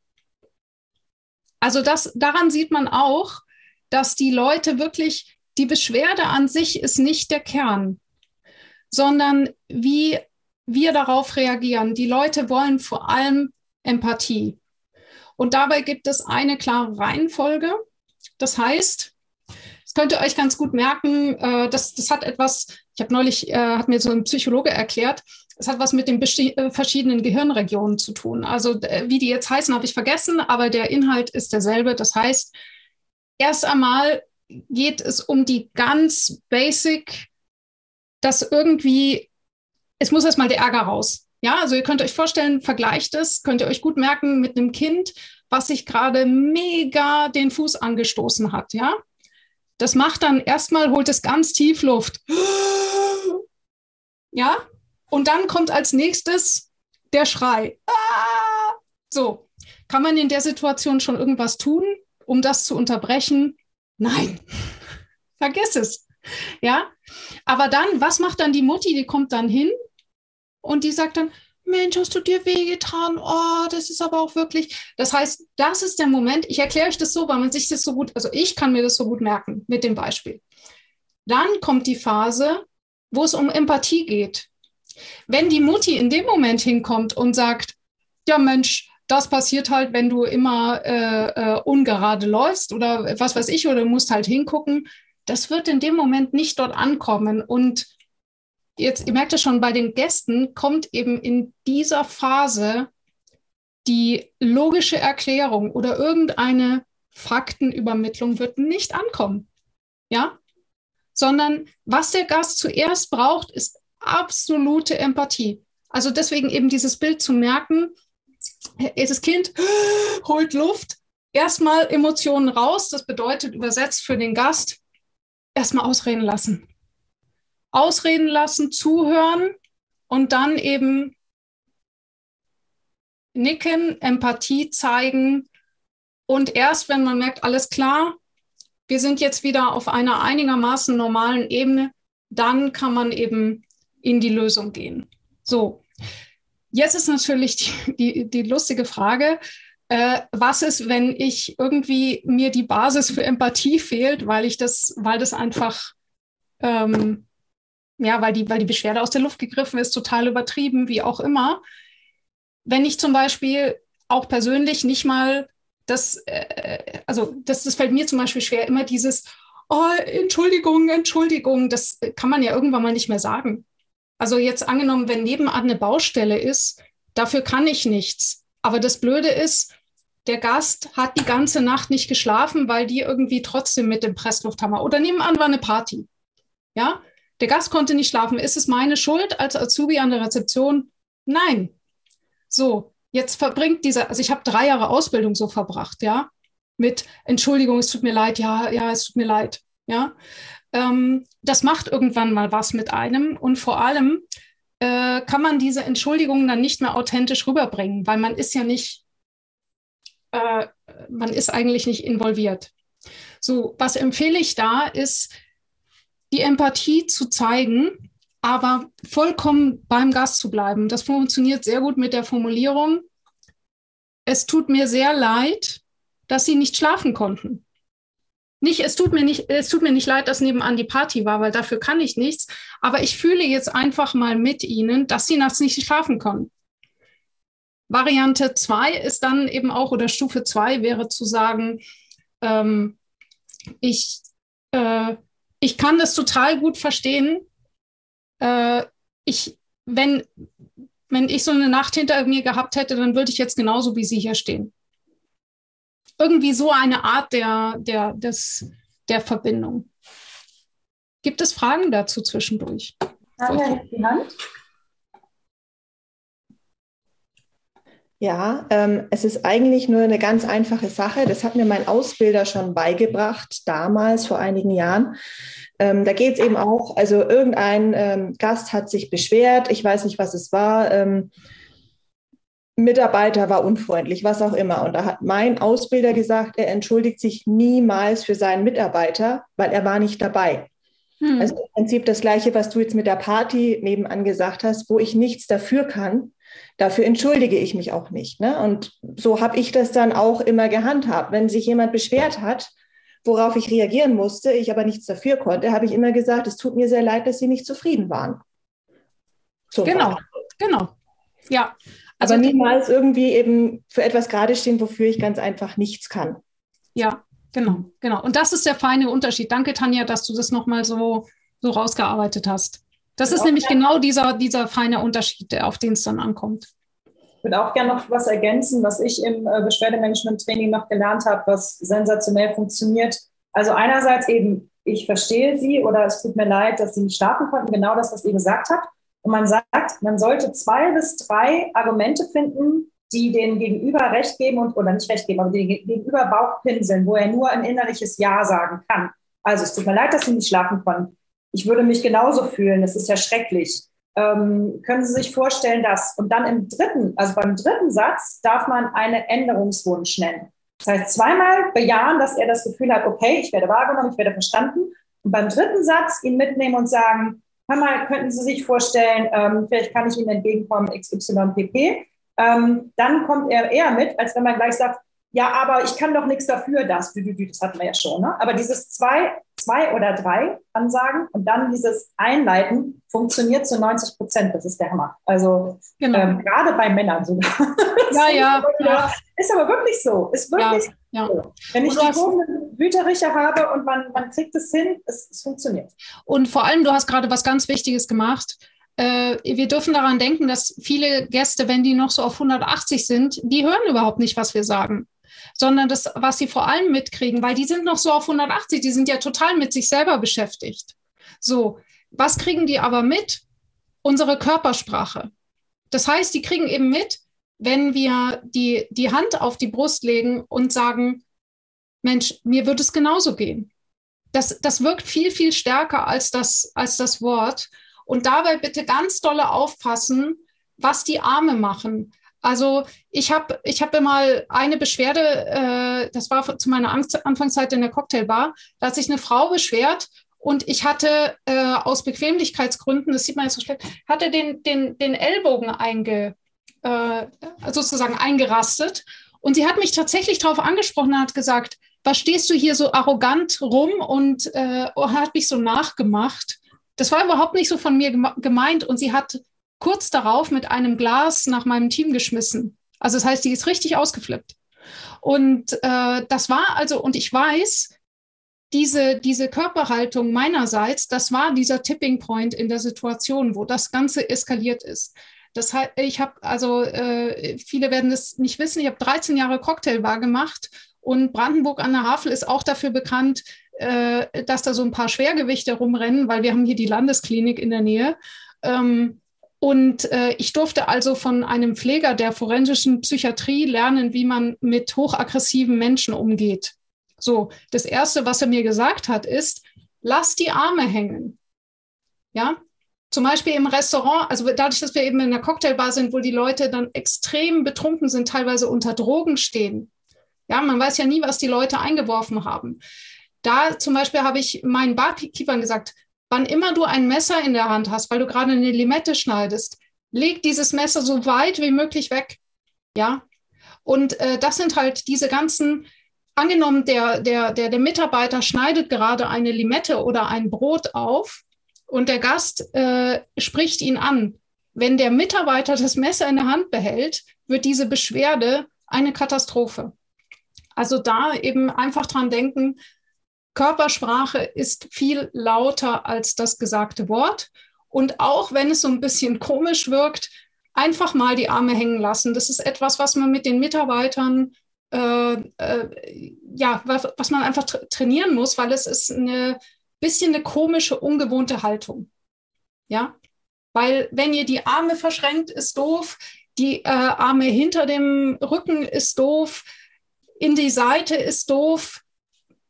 Also das, daran sieht man auch, dass die Leute wirklich, die Beschwerde an sich ist nicht der Kern, sondern wie wir darauf reagieren. Die Leute wollen vor allem Empathie. Und dabei gibt es eine klare Reihenfolge. Das heißt, das könnt ihr euch ganz gut merken, äh, das, das hat etwas, ich habe neulich, äh, hat mir so ein Psychologe erklärt, es hat was mit den äh, verschiedenen Gehirnregionen zu tun. Also äh, wie die jetzt heißen, habe ich vergessen, aber der Inhalt ist derselbe. Das heißt, erst einmal geht es um die ganz basic, dass irgendwie, es muss erstmal der Ärger raus. Ja, also ihr könnt euch vorstellen, vergleicht es, könnt ihr euch gut merken mit einem Kind, was sich gerade mega den Fuß angestoßen hat. Ja, das macht dann erstmal, holt es ganz tief Luft. Ja, und dann kommt als nächstes der Schrei. Ah! So, kann man in der Situation schon irgendwas tun, um das zu unterbrechen? Nein, vergiss es. Ja, aber dann, was macht dann die Mutti? Die kommt dann hin und die sagt dann, Mensch, hast du dir wehgetan? Oh, das ist aber auch wirklich. Das heißt, das ist der Moment. Ich erkläre euch das so, weil man sich das so gut, also ich kann mir das so gut merken mit dem Beispiel. Dann kommt die Phase, wo es um Empathie geht. Wenn die Mutti in dem Moment hinkommt und sagt, ja Mensch, das passiert halt, wenn du immer äh, äh, ungerade läufst oder was weiß ich, oder du musst halt hingucken, das wird in dem Moment nicht dort ankommen. Und jetzt, ihr merkt es schon, bei den Gästen kommt eben in dieser Phase die logische Erklärung oder irgendeine Faktenübermittlung wird nicht ankommen. Ja? Sondern was der Gast zuerst braucht, ist absolute Empathie. Also deswegen eben dieses Bild zu merken, das Kind holt Luft, erstmal Emotionen raus, das bedeutet übersetzt für den Gast, erstmal ausreden lassen. Ausreden lassen, zuhören und dann eben nicken, Empathie zeigen und erst wenn man merkt, alles klar, wir sind jetzt wieder auf einer einigermaßen normalen Ebene, dann kann man eben in die Lösung gehen. So, jetzt ist natürlich die, die, die lustige Frage, äh, was ist, wenn ich irgendwie mir die Basis für Empathie fehlt, weil ich das, weil das einfach, ähm, ja, weil die, weil die Beschwerde aus der Luft gegriffen ist, total übertrieben, wie auch immer. Wenn ich zum Beispiel auch persönlich nicht mal das, äh, also das, das fällt mir zum Beispiel schwer, immer dieses, oh, Entschuldigung, Entschuldigung, das kann man ja irgendwann mal nicht mehr sagen. Also jetzt angenommen, wenn nebenan eine Baustelle ist, dafür kann ich nichts. Aber das Blöde ist, der Gast hat die ganze Nacht nicht geschlafen, weil die irgendwie trotzdem mit dem Presslufthammer oder nebenan war eine Party. Ja, der Gast konnte nicht schlafen. Ist es meine Schuld als Azubi an der Rezeption? Nein. So, jetzt verbringt dieser, also ich habe drei Jahre Ausbildung so verbracht, ja, mit Entschuldigung, es tut mir leid, ja, ja, es tut mir leid, ja ähm, das macht irgendwann mal was mit einem und vor allem äh, kann man diese Entschuldigungen dann nicht mehr authentisch rüberbringen, weil man ist ja nicht, äh, man ist eigentlich nicht involviert. So, was empfehle ich da, ist die Empathie zu zeigen, aber vollkommen beim Gast zu bleiben. Das funktioniert sehr gut mit der Formulierung. Es tut mir sehr leid, dass Sie nicht schlafen konnten. Nicht, es tut mir nicht, es tut mir nicht leid, dass nebenan die Party war, weil dafür kann ich nichts. Aber ich fühle jetzt einfach mal mit Ihnen, dass Sie nachts nicht schlafen können. Variante 2 ist dann eben auch, oder Stufe 2 wäre zu sagen, ähm, ich, äh, ich kann das total gut verstehen. Äh, ich, wenn, wenn ich so eine Nacht hinter mir gehabt hätte, dann würde ich jetzt genauso wie Sie hier stehen irgendwie so eine Art der, der, des, der Verbindung. Gibt es Fragen dazu zwischendurch? Ja, die Hand. Ja, ähm, es ist eigentlich nur eine ganz einfache Sache. Das hat mir mein Ausbilder schon beigebracht, damals, vor einigen Jahren. Ähm, da geht es eben auch, also irgendein ähm, Gast hat sich beschwert, ich weiß nicht, was es war. Ähm, Mitarbeiter war unfreundlich, was auch immer. Und da hat mein Ausbilder gesagt, er entschuldigt sich niemals für seinen Mitarbeiter, weil er war nicht dabei. Hm. Also im Prinzip das Gleiche, was du jetzt mit der Party nebenan gesagt hast, wo ich nichts dafür kann, dafür entschuldige ich mich auch nicht. Ne? Und so habe ich das dann auch immer gehandhabt. Wenn sich jemand beschwert hat, worauf ich reagieren musste, ich aber nichts dafür konnte, habe ich immer gesagt, es tut mir sehr leid, dass Sie nicht zufrieden waren. So genau, war. genau. Ja. Also Aber niemals irgendwie eben für etwas gerade stehen, wofür ich ganz einfach nichts kann. Ja, genau, genau. Und das ist der feine Unterschied. Danke, Tanja, dass du das nochmal so, so rausgearbeitet hast. Das ist nämlich genau dieser, dieser feine Unterschied, auf den es dann ankommt. Ich würde auch gerne noch was ergänzen, was ich im äh, Beschwerdemanagement-Training noch gelernt habe, was sensationell funktioniert. Also einerseits eben, ich verstehe Sie oder es tut mir leid, dass Sie nicht schlafen konnten, genau das, was ihr gesagt habt. Und man sagt, man sollte zwei bis drei Argumente finden, die den Gegenüber Recht geben und, oder nicht Recht geben, aber den Gegenüber Bauch pinseln, wo er nur ein innerliches Ja sagen kann. Also es tut mir leid, dass Sie nicht schlafen konnten ich würde mich genauso fühlen, das ist ja schrecklich. Ähm, können Sie sich vorstellen, dass, und dann im dritten, also beim dritten Satz darf man einen Änderungswunsch nennen. Das heißt, zweimal bejahen, dass er das Gefühl hat, okay, ich werde wahrgenommen, ich werde verstanden. Und beim dritten Satz ihn mitnehmen und sagen, hör mal, könnten Sie sich vorstellen, ähm, vielleicht kann ich Ihnen entgegenkommen, XYPP. Ähm, dann kommt er eher mit, als wenn man gleich sagt, ja, aber ich kann doch nichts dafür, dass, das hatten wir ja schon. Ne? Aber dieses zwei, zwei oder drei Ansagen und dann dieses Einleiten funktioniert zu 90 Prozent. Das ist der Hammer. Also genau. ähm, gerade bei Männern sogar. Ja, ja, ja, Ist aber wirklich so. Ist wirklich ja, so. Wenn ich die gehobenen Wütericher habe und man, man kriegt es hin, es, es funktioniert. Und vor allem, du hast gerade was ganz Wichtiges gemacht äh, wir dürfen daran denken, dass viele Gäste, wenn die noch so auf 180 sind, die hören überhaupt nicht, was wir sagen sondern das, was sie vor allem mitkriegen, weil die sind noch so auf 180, die sind ja total mit sich selber beschäftigt. So, was kriegen die aber mit? Unsere Körpersprache. Das heißt, die kriegen eben mit, wenn wir die, die Hand auf die Brust legen und sagen, Mensch, mir wird es genauso gehen. Das, das wirkt viel, viel stärker als das, als das Wort. Und dabei bitte ganz dolle aufpassen, was die Arme machen. Also ich habe ich hab mal eine Beschwerde, äh, das war zu meiner Anfangszeit in der Cocktailbar, da hat sich eine Frau beschwert und ich hatte äh, aus Bequemlichkeitsgründen, das sieht man jetzt so schlecht, hatte den, den, den Ellbogen einge, äh, sozusagen eingerastet. Und sie hat mich tatsächlich darauf angesprochen und hat gesagt, was stehst du hier so arrogant rum und äh, hat mich so nachgemacht. Das war überhaupt nicht so von mir gemeint und sie hat kurz darauf mit einem Glas nach meinem Team geschmissen. Also das heißt, die ist richtig ausgeflippt. Und äh, das war also, und ich weiß, diese, diese Körperhaltung meinerseits, das war dieser Tipping Point in der Situation, wo das Ganze eskaliert ist. Das heißt, ich habe, also äh, viele werden es nicht wissen, ich habe 13 Jahre Cocktailbar gemacht und Brandenburg an der Havel ist auch dafür bekannt, äh, dass da so ein paar Schwergewichte rumrennen, weil wir haben hier die Landesklinik in der Nähe. Ähm, und äh, ich durfte also von einem Pfleger der forensischen Psychiatrie lernen, wie man mit hochaggressiven Menschen umgeht. So, das Erste, was er mir gesagt hat, ist, lass die Arme hängen. Ja, zum Beispiel im Restaurant, also dadurch, dass wir eben in der Cocktailbar sind, wo die Leute dann extrem betrunken sind, teilweise unter Drogen stehen. Ja, man weiß ja nie, was die Leute eingeworfen haben. Da zum Beispiel habe ich meinen Barkeepern gesagt, wann immer du ein Messer in der Hand hast, weil du gerade eine Limette schneidest, leg dieses Messer so weit wie möglich weg. Ja. Und äh, das sind halt diese ganzen, angenommen, der, der, der, der Mitarbeiter schneidet gerade eine Limette oder ein Brot auf und der Gast äh, spricht ihn an. Wenn der Mitarbeiter das Messer in der Hand behält, wird diese Beschwerde eine Katastrophe. Also da eben einfach dran denken, Körpersprache ist viel lauter als das gesagte Wort. Und auch wenn es so ein bisschen komisch wirkt, einfach mal die Arme hängen lassen. Das ist etwas, was man mit den Mitarbeitern, äh, äh, ja, was, was, man einfach tra trainieren muss, weil es ist eine bisschen eine komische, ungewohnte Haltung. Ja, weil wenn ihr die Arme verschränkt, ist doof, die äh, Arme hinter dem Rücken ist doof, in die Seite ist doof.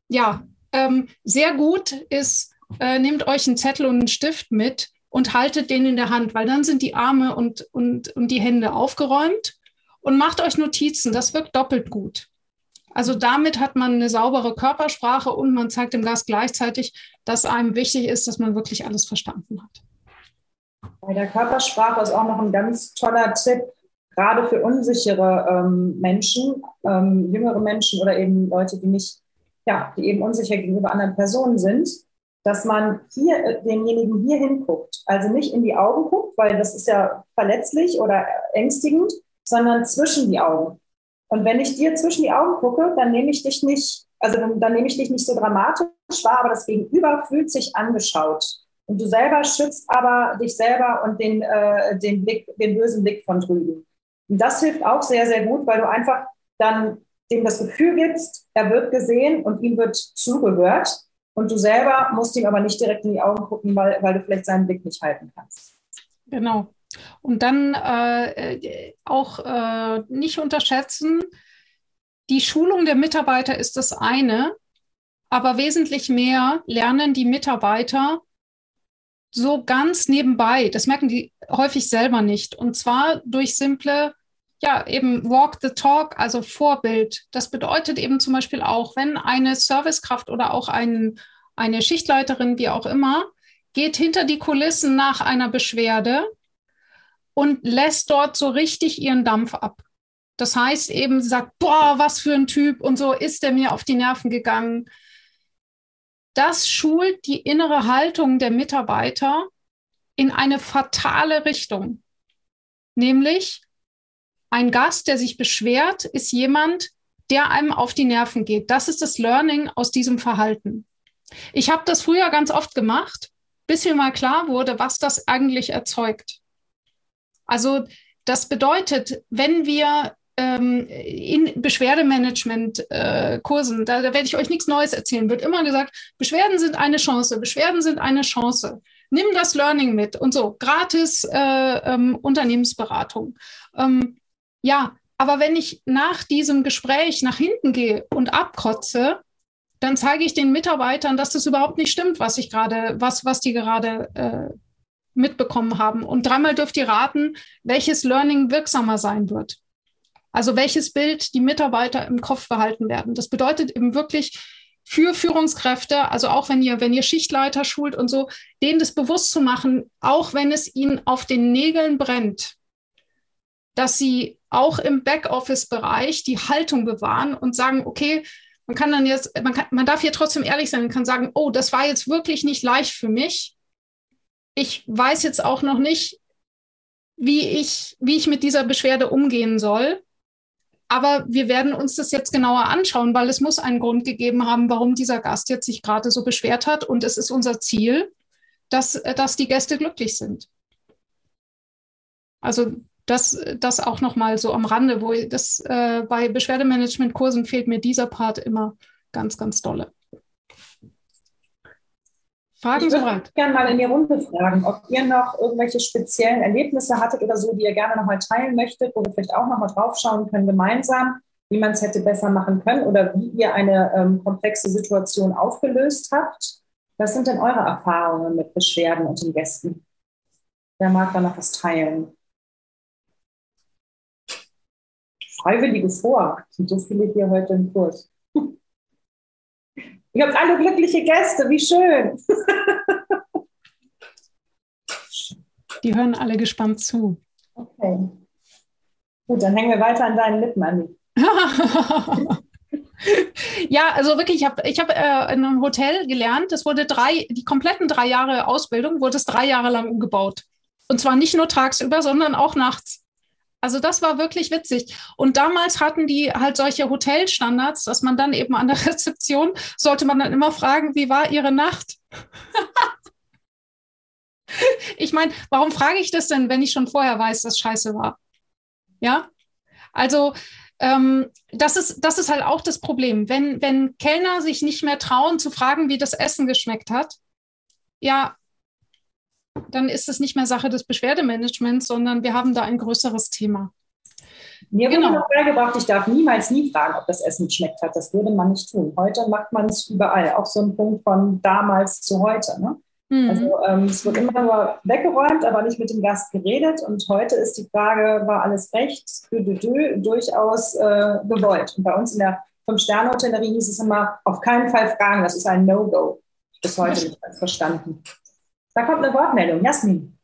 Ja, ähm, sehr gut ist, äh, nehmt euch einen Zettel und einen Stift mit und haltet den in der Hand, weil dann sind die Arme und, und, und die Hände aufgeräumt und macht euch Notizen. Das wirkt doppelt gut. Also damit hat man eine saubere Körpersprache und man zeigt dem Gast gleichzeitig, dass einem wichtig ist, dass man wirklich alles verstanden hat. Bei der Körpersprache ist auch noch ein ganz toller Tipp, gerade für unsichere ähm, Menschen, ähm, jüngere Menschen oder eben Leute, die nicht ja, die eben unsicher gegenüber anderen Personen sind, dass man hier äh, demjenigen hier hinguckt. Also nicht in die Augen guckt, weil das ist ja verletzlich oder ängstigend, sondern zwischen die Augen. Und wenn ich dir zwischen die Augen gucke, dann nehme ich dich nicht, also dann, dann nehme ich dich nicht so dramatisch wahr, aber das Gegenüber fühlt sich angeschaut. Und du selber schützt aber dich selber und den, äh, den Blick, den bösen Blick von drüben. Und das hilft auch sehr, sehr gut, weil du einfach dann dem das Gefühl gibst, er wird gesehen und ihm wird zugehört. Und du selber musst ihm aber nicht direkt in die Augen gucken, weil, weil du vielleicht seinen Blick nicht halten kannst. Genau. Und dann äh, auch äh, nicht unterschätzen, die Schulung der Mitarbeiter ist das eine, aber wesentlich mehr lernen die Mitarbeiter so ganz nebenbei. Das merken die häufig selber nicht. Und zwar durch simple, ja, eben Walk the Talk, also Vorbild. Das bedeutet eben zum Beispiel auch, wenn eine Servicekraft oder auch ein, eine Schichtleiterin, wie auch immer, geht hinter die Kulissen nach einer Beschwerde und lässt dort so richtig ihren Dampf ab. Das heißt eben, sagt, boah, was für ein Typ und so ist der mir auf die Nerven gegangen. Das schult die innere Haltung der Mitarbeiter in eine fatale Richtung. Nämlich, ein Gast, der sich beschwert, ist jemand, der einem auf die Nerven geht. Das ist das Learning aus diesem Verhalten. Ich habe das früher ganz oft gemacht, bis mir mal klar wurde, was das eigentlich erzeugt. Also das bedeutet, wenn wir ähm, in Beschwerdemanagement-Kursen, äh, da, da werde ich euch nichts Neues erzählen, wird immer gesagt, Beschwerden sind eine Chance, Beschwerden sind eine Chance. Nimm das Learning mit und so, gratis äh, ähm, Unternehmensberatung. Ähm, ja, aber wenn ich nach diesem Gespräch nach hinten gehe und abkotze, dann zeige ich den Mitarbeitern, dass das überhaupt nicht stimmt, was ich gerade, was, was die gerade äh, mitbekommen haben. Und dreimal dürft ihr raten, welches Learning wirksamer sein wird. Also welches Bild die Mitarbeiter im Kopf behalten werden. Das bedeutet eben wirklich für Führungskräfte, also auch wenn ihr, wenn ihr Schichtleiter schult und so, denen das bewusst zu machen, auch wenn es ihnen auf den Nägeln brennt, dass sie auch im Backoffice-Bereich die Haltung bewahren und sagen, okay, man kann dann jetzt, man, kann, man darf hier trotzdem ehrlich sein und kann sagen, oh, das war jetzt wirklich nicht leicht für mich ich weiß jetzt auch noch nicht, wie ich, wie ich mit dieser Beschwerde umgehen soll. Aber wir werden uns das jetzt genauer anschauen, weil es muss einen Grund gegeben haben, warum dieser Gast jetzt sich gerade so beschwert hat. Und es ist unser Ziel, dass, dass die Gäste glücklich sind. Also das, das auch nochmal so am Rande, wo das äh, bei Beschwerdemanagement-Kursen fehlt mir dieser Part immer ganz, ganz dolle. Fragen ich würde gerne mal in die Runde fragen, ob ihr noch irgendwelche speziellen Erlebnisse hattet oder so, die ihr gerne nochmal teilen möchtet, wo wir vielleicht auch nochmal draufschauen können gemeinsam, wie man es hätte besser machen können oder wie ihr eine ähm, komplexe Situation aufgelöst habt. Was sind denn eure Erfahrungen mit Beschwerden und den Gästen? Wer mag da noch was teilen? Freiwillige vor. Es sind so viele hier heute im Kurs. Ihr habt alle glückliche Gäste, wie schön. Die hören alle gespannt zu. Okay. Gut, dann hängen wir weiter an deinen Lippen, Anni. ja, also wirklich, ich habe ich hab, äh, in einem Hotel gelernt, das wurde drei, die kompletten drei Jahre Ausbildung wurde es drei Jahre lang umgebaut. Und zwar nicht nur tagsüber, sondern auch nachts. Also das war wirklich witzig. Und damals hatten die halt solche Hotelstandards, dass man dann eben an der Rezeption sollte man dann immer fragen, wie war Ihre Nacht? ich meine, warum frage ich das denn, wenn ich schon vorher weiß, dass scheiße war? Ja, also ähm, das, ist, das ist halt auch das Problem. Wenn, wenn Kellner sich nicht mehr trauen zu fragen, wie das Essen geschmeckt hat, ja, dann ist es nicht mehr Sache des Beschwerdemanagements, sondern wir haben da ein größeres Thema. Mir wurde genau. noch beigebracht, ich darf niemals nie fragen, ob das Essen geschmeckt hat. Das würde man nicht tun. Heute macht man es überall. Auch so ein Punkt von damals zu heute. Ne? Mhm. Also ähm, es wird immer nur weggeräumt, aber nicht mit dem Gast geredet. Und heute ist die Frage, war alles recht? Dö, dö, dö, durchaus äh, gewollt. Und bei uns in der Fünf-Sterne-Hotellerie hieß es immer, auf keinen Fall fragen, das ist ein No-Go. Bis heute nicht verstanden. Da kommt eine Wortmeldung. Jasmin.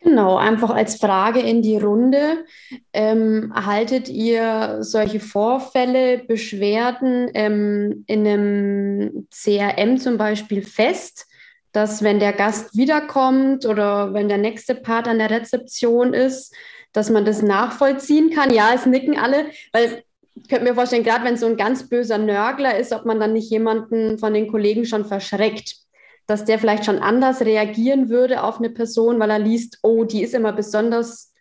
Genau, einfach als Frage in die Runde. Ähm, haltet ihr solche Vorfälle, Beschwerden ähm, in einem CRM zum Beispiel fest, dass wenn der Gast wiederkommt oder wenn der nächste Part an der Rezeption ist, dass man das nachvollziehen kann? Ja, es nicken alle, weil ich könnte mir vorstellen, gerade wenn so ein ganz böser Nörgler ist, ob man dann nicht jemanden von den Kollegen schon verschreckt dass der vielleicht schon anders reagieren würde auf eine Person, weil er liest, oh, die ist immer besonders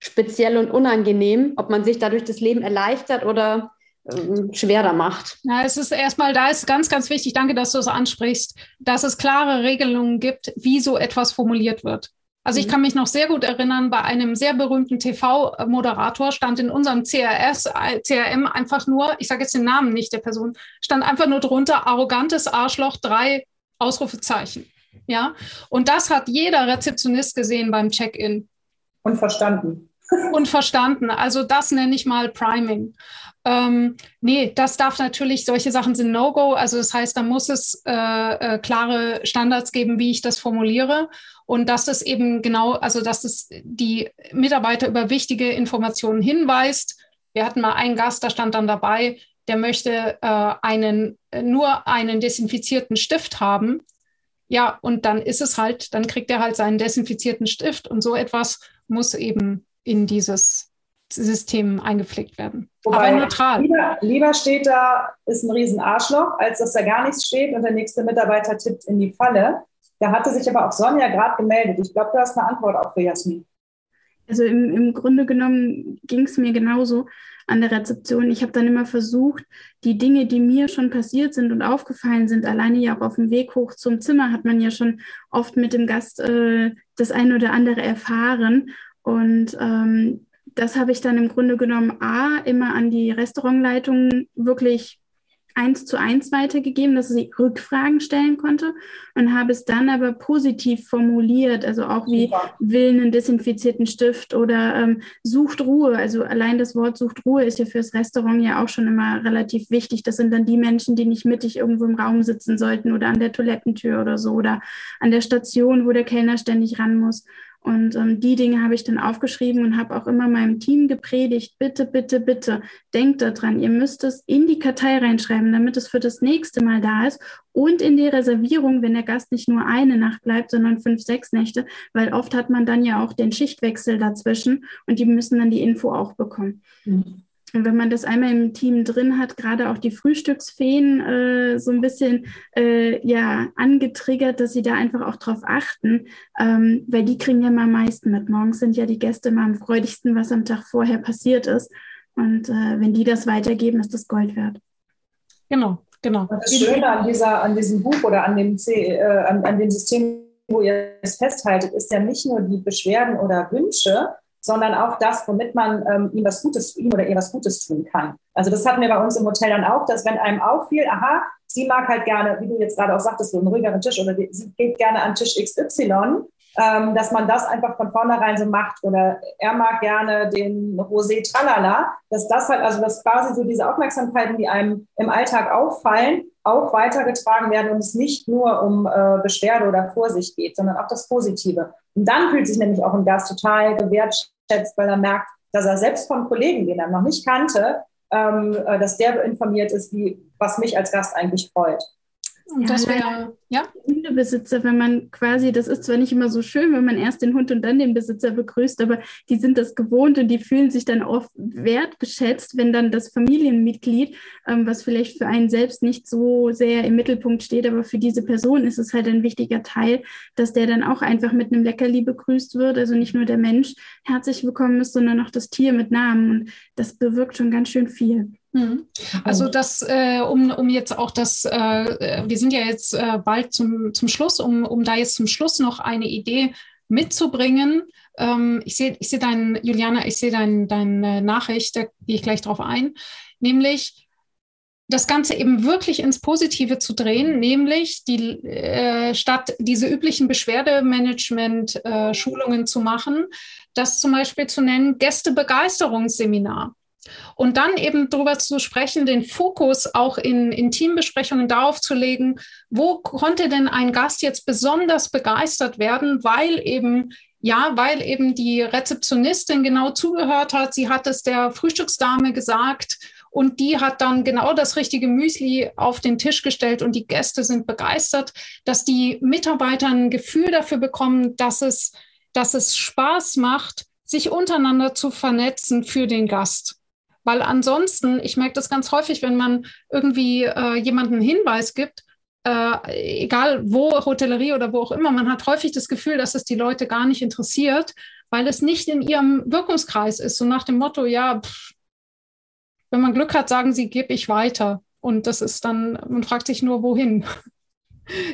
speziell und unangenehm, ob man sich dadurch das Leben erleichtert oder ähm, schwerer macht. Ja, es ist erstmal, da ist ganz, ganz wichtig, danke, dass du es ansprichst, dass es klare Regelungen gibt, wie so etwas formuliert wird. Also ich mhm. kann mich noch sehr gut erinnern, bei einem sehr berühmten TV-Moderator stand in unserem CRS, CRM einfach nur, ich sage jetzt den Namen nicht der Person, stand einfach nur drunter, arrogantes Arschloch, drei Ausrufezeichen. Ja, und das hat jeder Rezeptionist gesehen beim Check-in. Und verstanden. Und verstanden. Also das nenne ich mal Priming. Ähm, nee, das darf natürlich, solche Sachen sind No-Go. Also das heißt, da muss es äh, äh, klare Standards geben, wie ich das formuliere. Und dass es eben genau, also dass es die Mitarbeiter über wichtige Informationen hinweist. Wir hatten mal einen Gast, da stand dann dabei, der möchte äh, einen, äh, nur einen desinfizierten Stift haben. Ja, und dann ist es halt, dann kriegt er halt seinen desinfizierten Stift und so etwas muss eben in dieses System eingepflegt werden. Wobei, Aber neutral. Lieber, lieber steht da, ist ein Riesenarschloch, als dass da gar nichts steht und der nächste Mitarbeiter tippt in die Falle. Da hatte sich aber auch Sonja gerade gemeldet. Ich glaube, du hast eine Antwort auch für Jasmin. Also im, im Grunde genommen ging es mir genauso an der Rezeption. Ich habe dann immer versucht, die Dinge, die mir schon passiert sind und aufgefallen sind, alleine ja auch auf dem Weg hoch zum Zimmer hat man ja schon oft mit dem Gast äh, das eine oder andere erfahren. Und ähm, das habe ich dann im Grunde genommen A, immer an die Restaurantleitung wirklich eins zu eins weitergegeben, dass sie Rückfragen stellen konnte und habe es dann aber positiv formuliert, also auch wie Super. will einen desinfizierten Stift oder ähm, sucht Ruhe. Also allein das Wort sucht Ruhe ist ja fürs Restaurant ja auch schon immer relativ wichtig. Das sind dann die Menschen, die nicht mittig irgendwo im Raum sitzen sollten oder an der Toilettentür oder so oder an der Station, wo der Kellner ständig ran muss. Und ähm, die Dinge habe ich dann aufgeschrieben und habe auch immer meinem Team gepredigt, bitte, bitte, bitte, denkt daran, ihr müsst es in die Kartei reinschreiben, damit es für das nächste Mal da ist und in die Reservierung, wenn der Gast nicht nur eine Nacht bleibt, sondern fünf, sechs Nächte, weil oft hat man dann ja auch den Schichtwechsel dazwischen und die müssen dann die Info auch bekommen. Mhm. Und wenn man das einmal im Team drin hat, gerade auch die Frühstücksfeen äh, so ein bisschen äh, ja, angetriggert, dass sie da einfach auch drauf achten, ähm, weil die kriegen ja mal am meisten mit. Morgens sind ja die Gäste mal am freudigsten, was am Tag vorher passiert ist. Und äh, wenn die das weitergeben, ist das Gold wert. Genau, genau. Das Schöne an, dieser, an diesem Buch oder an dem, C, äh, an, an dem System, wo ihr es festhaltet, ist ja nicht nur die Beschwerden oder Wünsche, sondern auch das, womit man ähm, ihm was Gutes, ihm oder ihr was Gutes tun kann. Also das hatten wir bei uns im Hotel dann auch, dass wenn einem auffiel, aha, sie mag halt gerne, wie du jetzt gerade auch sagtest, so einen ruhigeren Tisch oder sie geht gerne an Tisch XY, ähm, dass man das einfach von vornherein so macht oder er mag gerne den Rosé Tralala, dass das halt, also dass quasi so diese Aufmerksamkeiten, die einem im Alltag auffallen, auch weitergetragen werden und es nicht nur um äh, Beschwerde oder Vorsicht geht, sondern auch das Positive. Und dann fühlt sich nämlich auch ein Gast total gewertschätzt schätzt, weil er merkt, dass er selbst von Kollegen, den er noch nicht kannte, ähm, äh, dass der informiert ist, wie, was mich als Gast eigentlich freut. Und das wäre, ja. Hundebesitzer, wenn man quasi, das ist zwar nicht immer so schön, wenn man erst den Hund und dann den Besitzer begrüßt, aber die sind das gewohnt und die fühlen sich dann oft wertgeschätzt, wenn dann das Familienmitglied, ähm, was vielleicht für einen selbst nicht so sehr im Mittelpunkt steht, aber für diese Person ist es halt ein wichtiger Teil, dass der dann auch einfach mit einem Leckerli begrüßt wird. Also nicht nur der Mensch herzlich willkommen ist, sondern auch das Tier mit Namen. Und das bewirkt schon ganz schön viel. Mhm. Also das, äh, um, um jetzt auch das, äh, wir sind ja jetzt äh, bald zum, zum Schluss, um, um da jetzt zum Schluss noch eine Idee mitzubringen. Ähm, ich sehe ich seh dein, Juliana, ich sehe deine dein, Nachricht, da gehe ich gleich drauf ein, nämlich das Ganze eben wirklich ins Positive zu drehen, nämlich die äh, statt diese üblichen Beschwerdemanagement-Schulungen äh, zu machen, das zum Beispiel zu nennen Gästebegeisterungsseminar. Und dann eben darüber zu sprechen, den Fokus auch in, in Teambesprechungen darauf zu legen, wo konnte denn ein Gast jetzt besonders begeistert werden, weil eben Ja, weil eben die Rezeptionistin genau zugehört hat. Sie hat es der Frühstücksdame gesagt und die hat dann genau das richtige Müsli auf den Tisch gestellt und die Gäste sind begeistert, dass die Mitarbeiter ein Gefühl dafür bekommen, dass es, dass es Spaß macht, sich untereinander zu vernetzen für den Gast. Weil ansonsten, ich merke das ganz häufig, wenn man irgendwie äh, jemanden einen Hinweis gibt, äh, egal wo, Hotellerie oder wo auch immer, man hat häufig das Gefühl, dass es die Leute gar nicht interessiert, weil es nicht in ihrem Wirkungskreis ist. So nach dem Motto, ja, pff, wenn man Glück hat, sagen sie, gebe ich weiter. Und das ist dann, man fragt sich nur, wohin.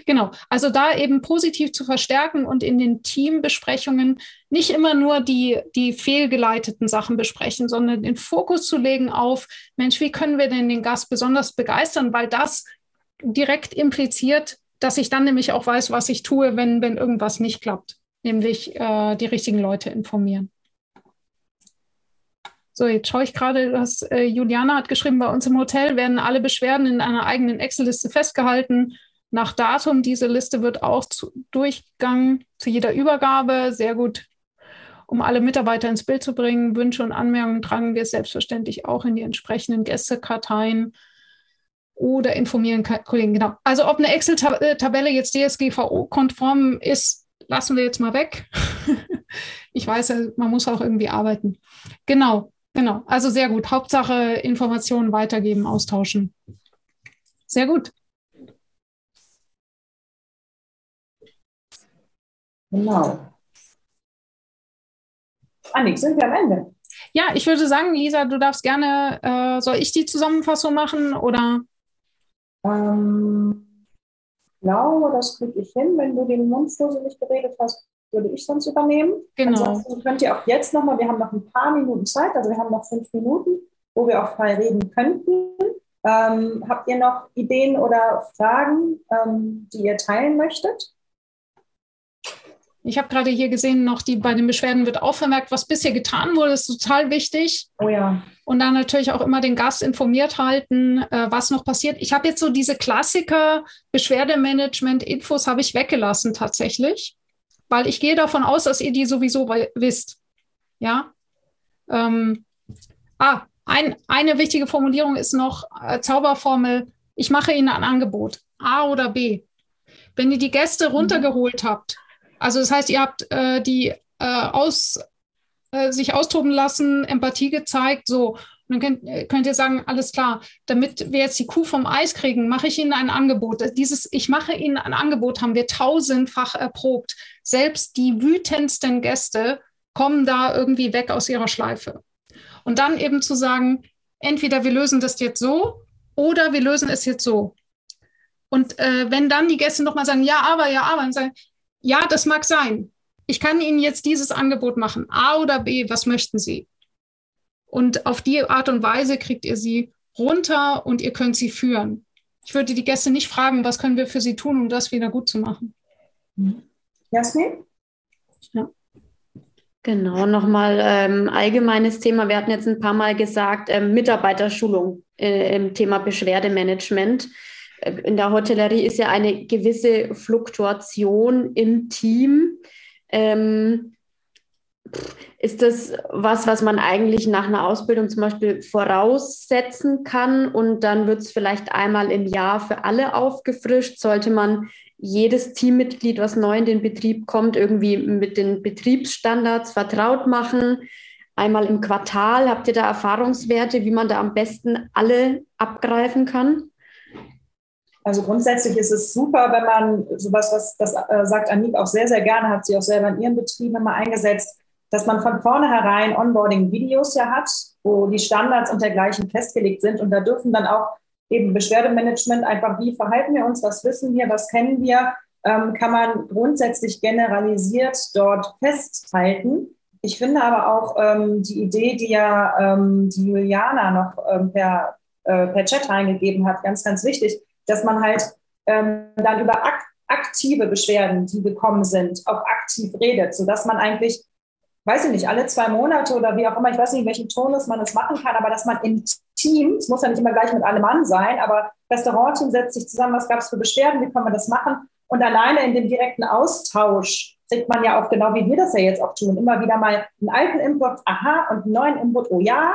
Genau, also da eben positiv zu verstärken und in den Teambesprechungen nicht immer nur die, die fehlgeleiteten Sachen besprechen, sondern den Fokus zu legen auf, Mensch, wie können wir denn den Gast besonders begeistern, weil das direkt impliziert, dass ich dann nämlich auch weiß, was ich tue, wenn, wenn irgendwas nicht klappt, nämlich äh, die richtigen Leute informieren. So, jetzt schaue ich gerade, dass äh, Juliana hat geschrieben, bei uns im Hotel werden alle Beschwerden in einer eigenen Excel-Liste festgehalten. Nach Datum, diese Liste wird auch zu, durchgegangen zu jeder Übergabe. Sehr gut. Um alle Mitarbeiter ins Bild zu bringen, Wünsche und Anmerkungen tragen wir selbstverständlich auch in die entsprechenden Gästekarteien oder informieren Kollegen. Genau. Also ob eine Excel-Tabelle jetzt DSGVO-konform ist, lassen wir jetzt mal weg. ich weiß, man muss auch irgendwie arbeiten. Genau, genau. Also sehr gut. Hauptsache Informationen weitergeben, austauschen. Sehr gut. Genau. Annik, sind wir am Ende? Ja, ich würde sagen, Lisa, du darfst gerne, äh, soll ich die Zusammenfassung machen oder? Ähm, ich glaube, das kriege ich hin. Wenn du den Mundflose nicht geredet hast, würde ich sonst übernehmen. Genau. Ansonsten könnt ihr auch jetzt nochmal, wir haben noch ein paar Minuten Zeit, also wir haben noch fünf Minuten, wo wir auch frei reden könnten. Ähm, habt ihr noch Ideen oder Fragen, ähm, die ihr teilen möchtet? Ich habe gerade hier gesehen, noch die bei den Beschwerden wird auch vermerkt, was bisher getan wurde, ist total wichtig. Oh ja. Und dann natürlich auch immer den Gast informiert halten, äh, was noch passiert. Ich habe jetzt so diese Klassiker Beschwerdemanagement-Infos habe ich weggelassen tatsächlich, weil ich gehe davon aus, dass ihr die sowieso wisst. Ja. Ähm, ah, ein, eine wichtige Formulierung ist noch äh, Zauberformel. Ich mache Ihnen ein Angebot. A oder B. Wenn ihr die Gäste mhm. runtergeholt habt, also das heißt, ihr habt äh, die äh, aus, äh, sich austoben lassen, Empathie gezeigt, so. Und dann könnt, äh, könnt, ihr sagen, alles klar, damit wir jetzt die Kuh vom Eis kriegen, mache ich Ihnen ein Angebot. Dieses Ich mache Ihnen ein Angebot haben wir tausendfach erprobt. Selbst die wütendsten Gäste kommen da irgendwie weg aus ihrer Schleife. Und dann eben zu sagen, entweder wir lösen das jetzt so oder wir lösen es jetzt so. Und äh, wenn dann die Gäste nochmal sagen, ja, aber, ja, aber, dann sagen, ja, das mag sein. Ich kann Ihnen jetzt dieses Angebot machen. A oder B, was möchten Sie? Und auf die Art und Weise kriegt ihr sie runter und ihr könnt sie führen. Ich würde die Gäste nicht fragen, was können wir für sie tun, um das wieder gut zu machen. Jasmin? Ja. Genau, nochmal ähm, allgemeines Thema. Wir hatten jetzt ein paar Mal gesagt, ähm, Mitarbeiterschulung äh, im Thema Beschwerdemanagement in der Hotellerie ist ja eine gewisse Fluktuation im Team. Ähm, ist das was, was man eigentlich nach einer Ausbildung zum Beispiel voraussetzen kann und dann wird es vielleicht einmal im Jahr für alle aufgefrischt? Sollte man jedes Teammitglied, was neu in den Betrieb kommt, irgendwie mit den Betriebsstandards vertraut machen? Einmal im Quartal, habt ihr da Erfahrungswerte, wie man da am besten alle abgreifen kann? Also grundsätzlich ist es super, wenn man sowas, was das äh, sagt Anik auch sehr, sehr gerne, hat sie auch selber in ihren Betrieben immer eingesetzt, dass man von vornherein Onboarding-Videos ja hat, wo die Standards und dergleichen festgelegt sind. Und da dürfen dann auch eben Beschwerdemanagement einfach, wie verhalten wir uns, was wissen wir, was kennen wir, ähm, kann man grundsätzlich generalisiert dort festhalten. Ich finde aber auch ähm, die Idee, die ja ähm, die Juliana noch ähm, per, äh, per Chat reingegeben hat, ganz, ganz wichtig dass man halt ähm, dann über ak aktive Beschwerden, die gekommen sind, auch aktiv redet, sodass man eigentlich, weiß ich nicht, alle zwei Monate oder wie auch immer, ich weiß nicht, in welchem Tonus man das machen kann, aber dass man im Team, es muss ja nicht immer gleich mit allem Mann sein, aber Restaurantteam setzt sich zusammen, was gab es für Beschwerden, wie kann man das machen? Und alleine in dem direkten Austausch kriegt man ja auch genau wie wir das ja jetzt auch tun, immer wieder mal einen alten Input, aha, und einen neuen Input, oh ja,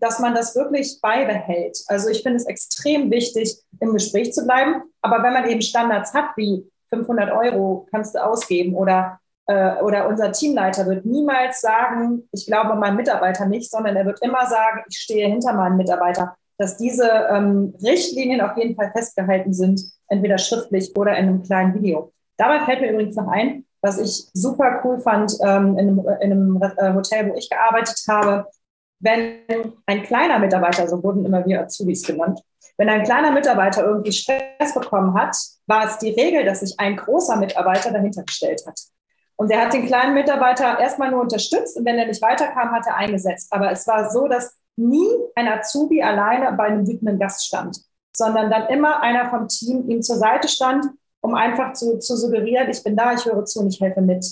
dass man das wirklich beibehält. Also ich finde es extrem wichtig, im Gespräch zu bleiben. Aber wenn man eben Standards hat, wie 500 Euro kannst du ausgeben oder äh, oder unser Teamleiter wird niemals sagen, ich glaube meinem Mitarbeiter nicht, sondern er wird immer sagen, ich stehe hinter meinem Mitarbeiter, dass diese ähm, Richtlinien auf jeden Fall festgehalten sind, entweder schriftlich oder in einem kleinen Video. Dabei fällt mir übrigens noch ein, was ich super cool fand ähm, in einem, in einem äh, Hotel, wo ich gearbeitet habe. Wenn ein kleiner Mitarbeiter, so wurden immer wir Azubis genannt, wenn ein kleiner Mitarbeiter irgendwie Stress bekommen hat, war es die Regel, dass sich ein großer Mitarbeiter dahinter gestellt hat. Und er hat den kleinen Mitarbeiter erstmal nur unterstützt und wenn er nicht weiterkam, hat er eingesetzt. Aber es war so, dass nie ein Azubi alleine bei einem wütenden Gast stand, sondern dann immer einer vom Team ihm zur Seite stand, um einfach zu, zu suggerieren, ich bin da, ich höre zu und ich helfe mit.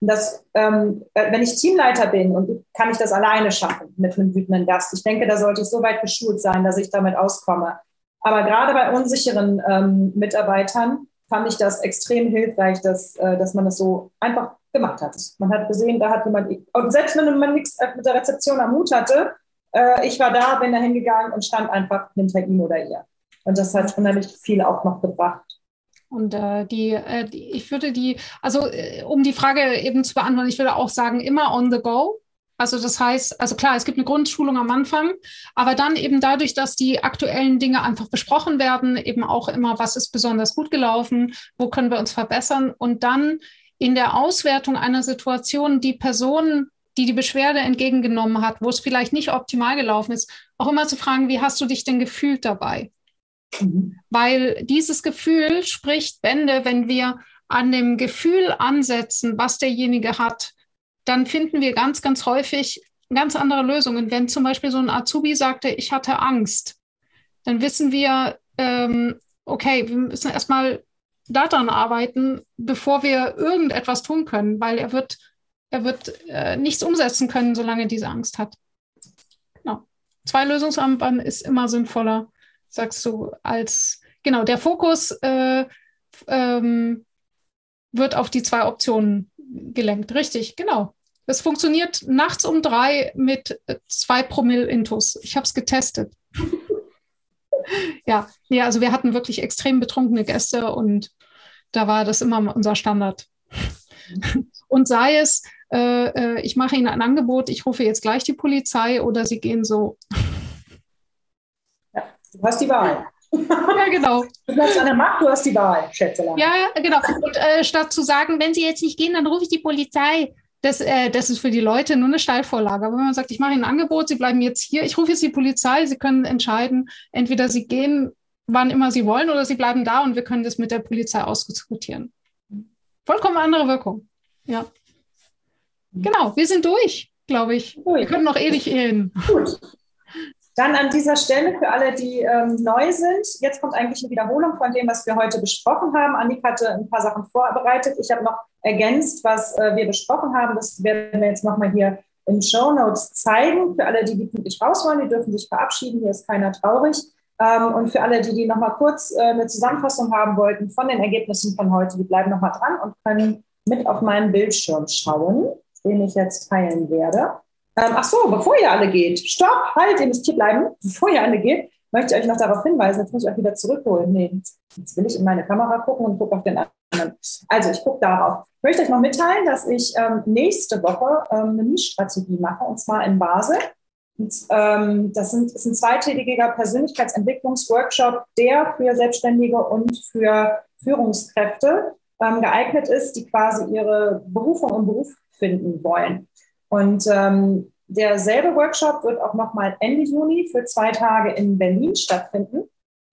Das, ähm, wenn ich Teamleiter bin und kann ich das alleine schaffen mit einem wütenden Gast. Ich denke, da sollte ich so weit geschult sein, dass ich damit auskomme. Aber gerade bei unsicheren ähm, Mitarbeitern fand ich das extrem hilfreich, dass, äh, dass man das so einfach gemacht hat. Man hat gesehen, da hat jemand, und selbst wenn man nichts mit der Rezeption am Hut hatte, äh, ich war da, bin da hingegangen und stand einfach hinter ihm oder ihr. Und das hat unheimlich viel auch noch gebracht. Und äh, die, äh, die, ich würde die, also äh, um die Frage eben zu beantworten, ich würde auch sagen, immer on the go. Also das heißt, also klar, es gibt eine Grundschulung am Anfang, aber dann eben dadurch, dass die aktuellen Dinge einfach besprochen werden, eben auch immer, was ist besonders gut gelaufen, wo können wir uns verbessern und dann in der Auswertung einer Situation die Person, die die Beschwerde entgegengenommen hat, wo es vielleicht nicht optimal gelaufen ist, auch immer zu fragen, wie hast du dich denn gefühlt dabei? Mhm. Weil dieses Gefühl spricht Bände, wenn wir an dem Gefühl ansetzen, was derjenige hat, dann finden wir ganz, ganz häufig ganz andere Lösungen. Wenn zum Beispiel so ein Azubi sagte, ich hatte Angst, dann wissen wir, ähm, okay, wir müssen erstmal daran arbeiten, bevor wir irgendetwas tun können, weil er wird, er wird äh, nichts umsetzen können, solange diese Angst hat. Genau. Zwei Lösungsanwendungen ist immer sinnvoller, sagst du, als genau, der Fokus äh, ähm, wird auf die zwei Optionen gelenkt. Richtig, genau. Es funktioniert nachts um drei mit zwei Promille Intus. Ich habe es getestet. ja, ja, also wir hatten wirklich extrem betrunkene Gäste und da war das immer unser Standard. und sei es, äh, äh, ich mache Ihnen ein Angebot, ich rufe jetzt gleich die Polizei oder Sie gehen so. Du hast die Wahl. ja, genau. Du bleibst an der Macht, du hast die Wahl, Schätzelein. Ja, genau. Und äh, statt zu sagen, wenn Sie jetzt nicht gehen, dann rufe ich die Polizei, das, äh, das ist für die Leute nur eine Steilvorlage. Aber wenn man sagt, ich mache Ihnen ein Angebot, Sie bleiben jetzt hier, ich rufe jetzt die Polizei, Sie können entscheiden, entweder Sie gehen, wann immer Sie wollen, oder Sie bleiben da und wir können das mit der Polizei ausdiskutieren. Vollkommen andere Wirkung. Ja. Genau, wir sind durch, glaube ich. Wir können noch ewig reden. Gut. Dann an dieser Stelle für alle, die ähm, neu sind, jetzt kommt eigentlich eine Wiederholung von dem, was wir heute besprochen haben. Annika hatte ein paar Sachen vorbereitet. Ich habe noch ergänzt, was äh, wir besprochen haben. Das werden wir jetzt nochmal hier in Show Notes zeigen. Für alle, die, die pünktlich raus wollen, die dürfen sich verabschieden. Hier ist keiner traurig. Ähm, und für alle, die, die nochmal kurz äh, eine Zusammenfassung haben wollten von den Ergebnissen von heute, die bleiben nochmal dran und können mit auf meinen Bildschirm schauen, den ich jetzt teilen werde. Ähm, ach so, bevor ihr alle geht, stopp, halt, ihr müsst hier bleiben. Bevor ihr alle geht, möchte ich euch noch darauf hinweisen, jetzt muss ich euch wieder zurückholen. Nee, jetzt will ich in meine Kamera gucken und gucke auf den anderen. Also ich gucke darauf. Ich möchte euch noch mitteilen, dass ich ähm, nächste Woche ähm, eine Mischstrategie mache, und zwar in Basel. Und, ähm, das, sind, ist ein zweitägiger Persönlichkeitsentwicklungsworkshop, der für Selbstständige und für Führungskräfte ähm, geeignet ist, die quasi ihre Berufung im Beruf finden wollen. Und ähm, derselbe Workshop wird auch nochmal Ende Juni für zwei Tage in Berlin stattfinden.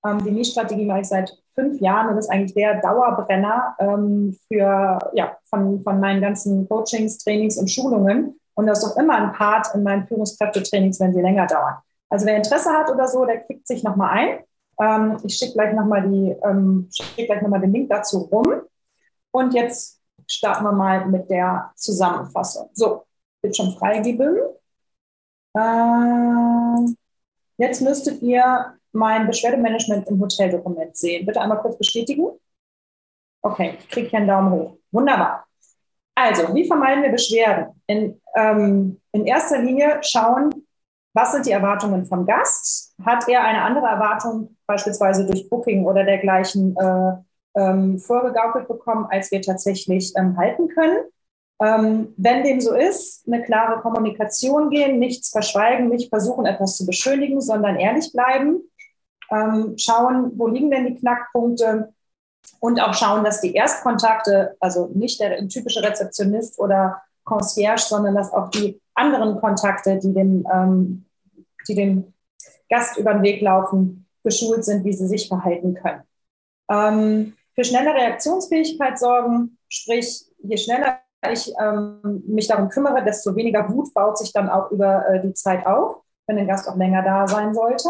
Ähm, die Mietstrategie mache ich seit fünf Jahren und ist eigentlich der Dauerbrenner ähm, für, ja, von, von meinen ganzen Coachings, Trainings und Schulungen. Und das ist auch immer ein Part in meinen Führungskräftetrainings, wenn sie länger dauern. Also wer Interesse hat oder so, der klickt sich nochmal ein. Ähm, ich schicke gleich nochmal ähm, schick nochmal den Link dazu rum. Und jetzt starten wir mal mit der Zusammenfassung. So, Bildschirm freigeben. Äh, jetzt müsstet ihr mein Beschwerdemanagement im Hoteldokument sehen. Bitte einmal kurz bestätigen. Okay, ich kriege hier einen Daumen hoch. Wunderbar. Also, wie vermeiden wir Beschwerden? In, ähm, in erster Linie schauen, was sind die Erwartungen vom Gast? Hat er eine andere Erwartung, beispielsweise durch Booking oder dergleichen, äh, ähm, vorgegaukelt bekommen, als wir tatsächlich ähm, halten können? Ähm, wenn dem so ist, eine klare Kommunikation gehen, nichts verschweigen, nicht versuchen, etwas zu beschönigen, sondern ehrlich bleiben. Ähm, schauen, wo liegen denn die Knackpunkte und auch schauen, dass die Erstkontakte, also nicht der typische Rezeptionist oder Concierge, sondern dass auch die anderen Kontakte, die dem, ähm, die dem Gast über den Weg laufen, geschult sind, wie sie sich verhalten können. Ähm, für schnelle Reaktionsfähigkeit sorgen, sprich, je schneller ich ähm, mich darum kümmere, desto weniger Wut baut sich dann auch über äh, die Zeit auf, wenn der Gast auch länger da sein sollte.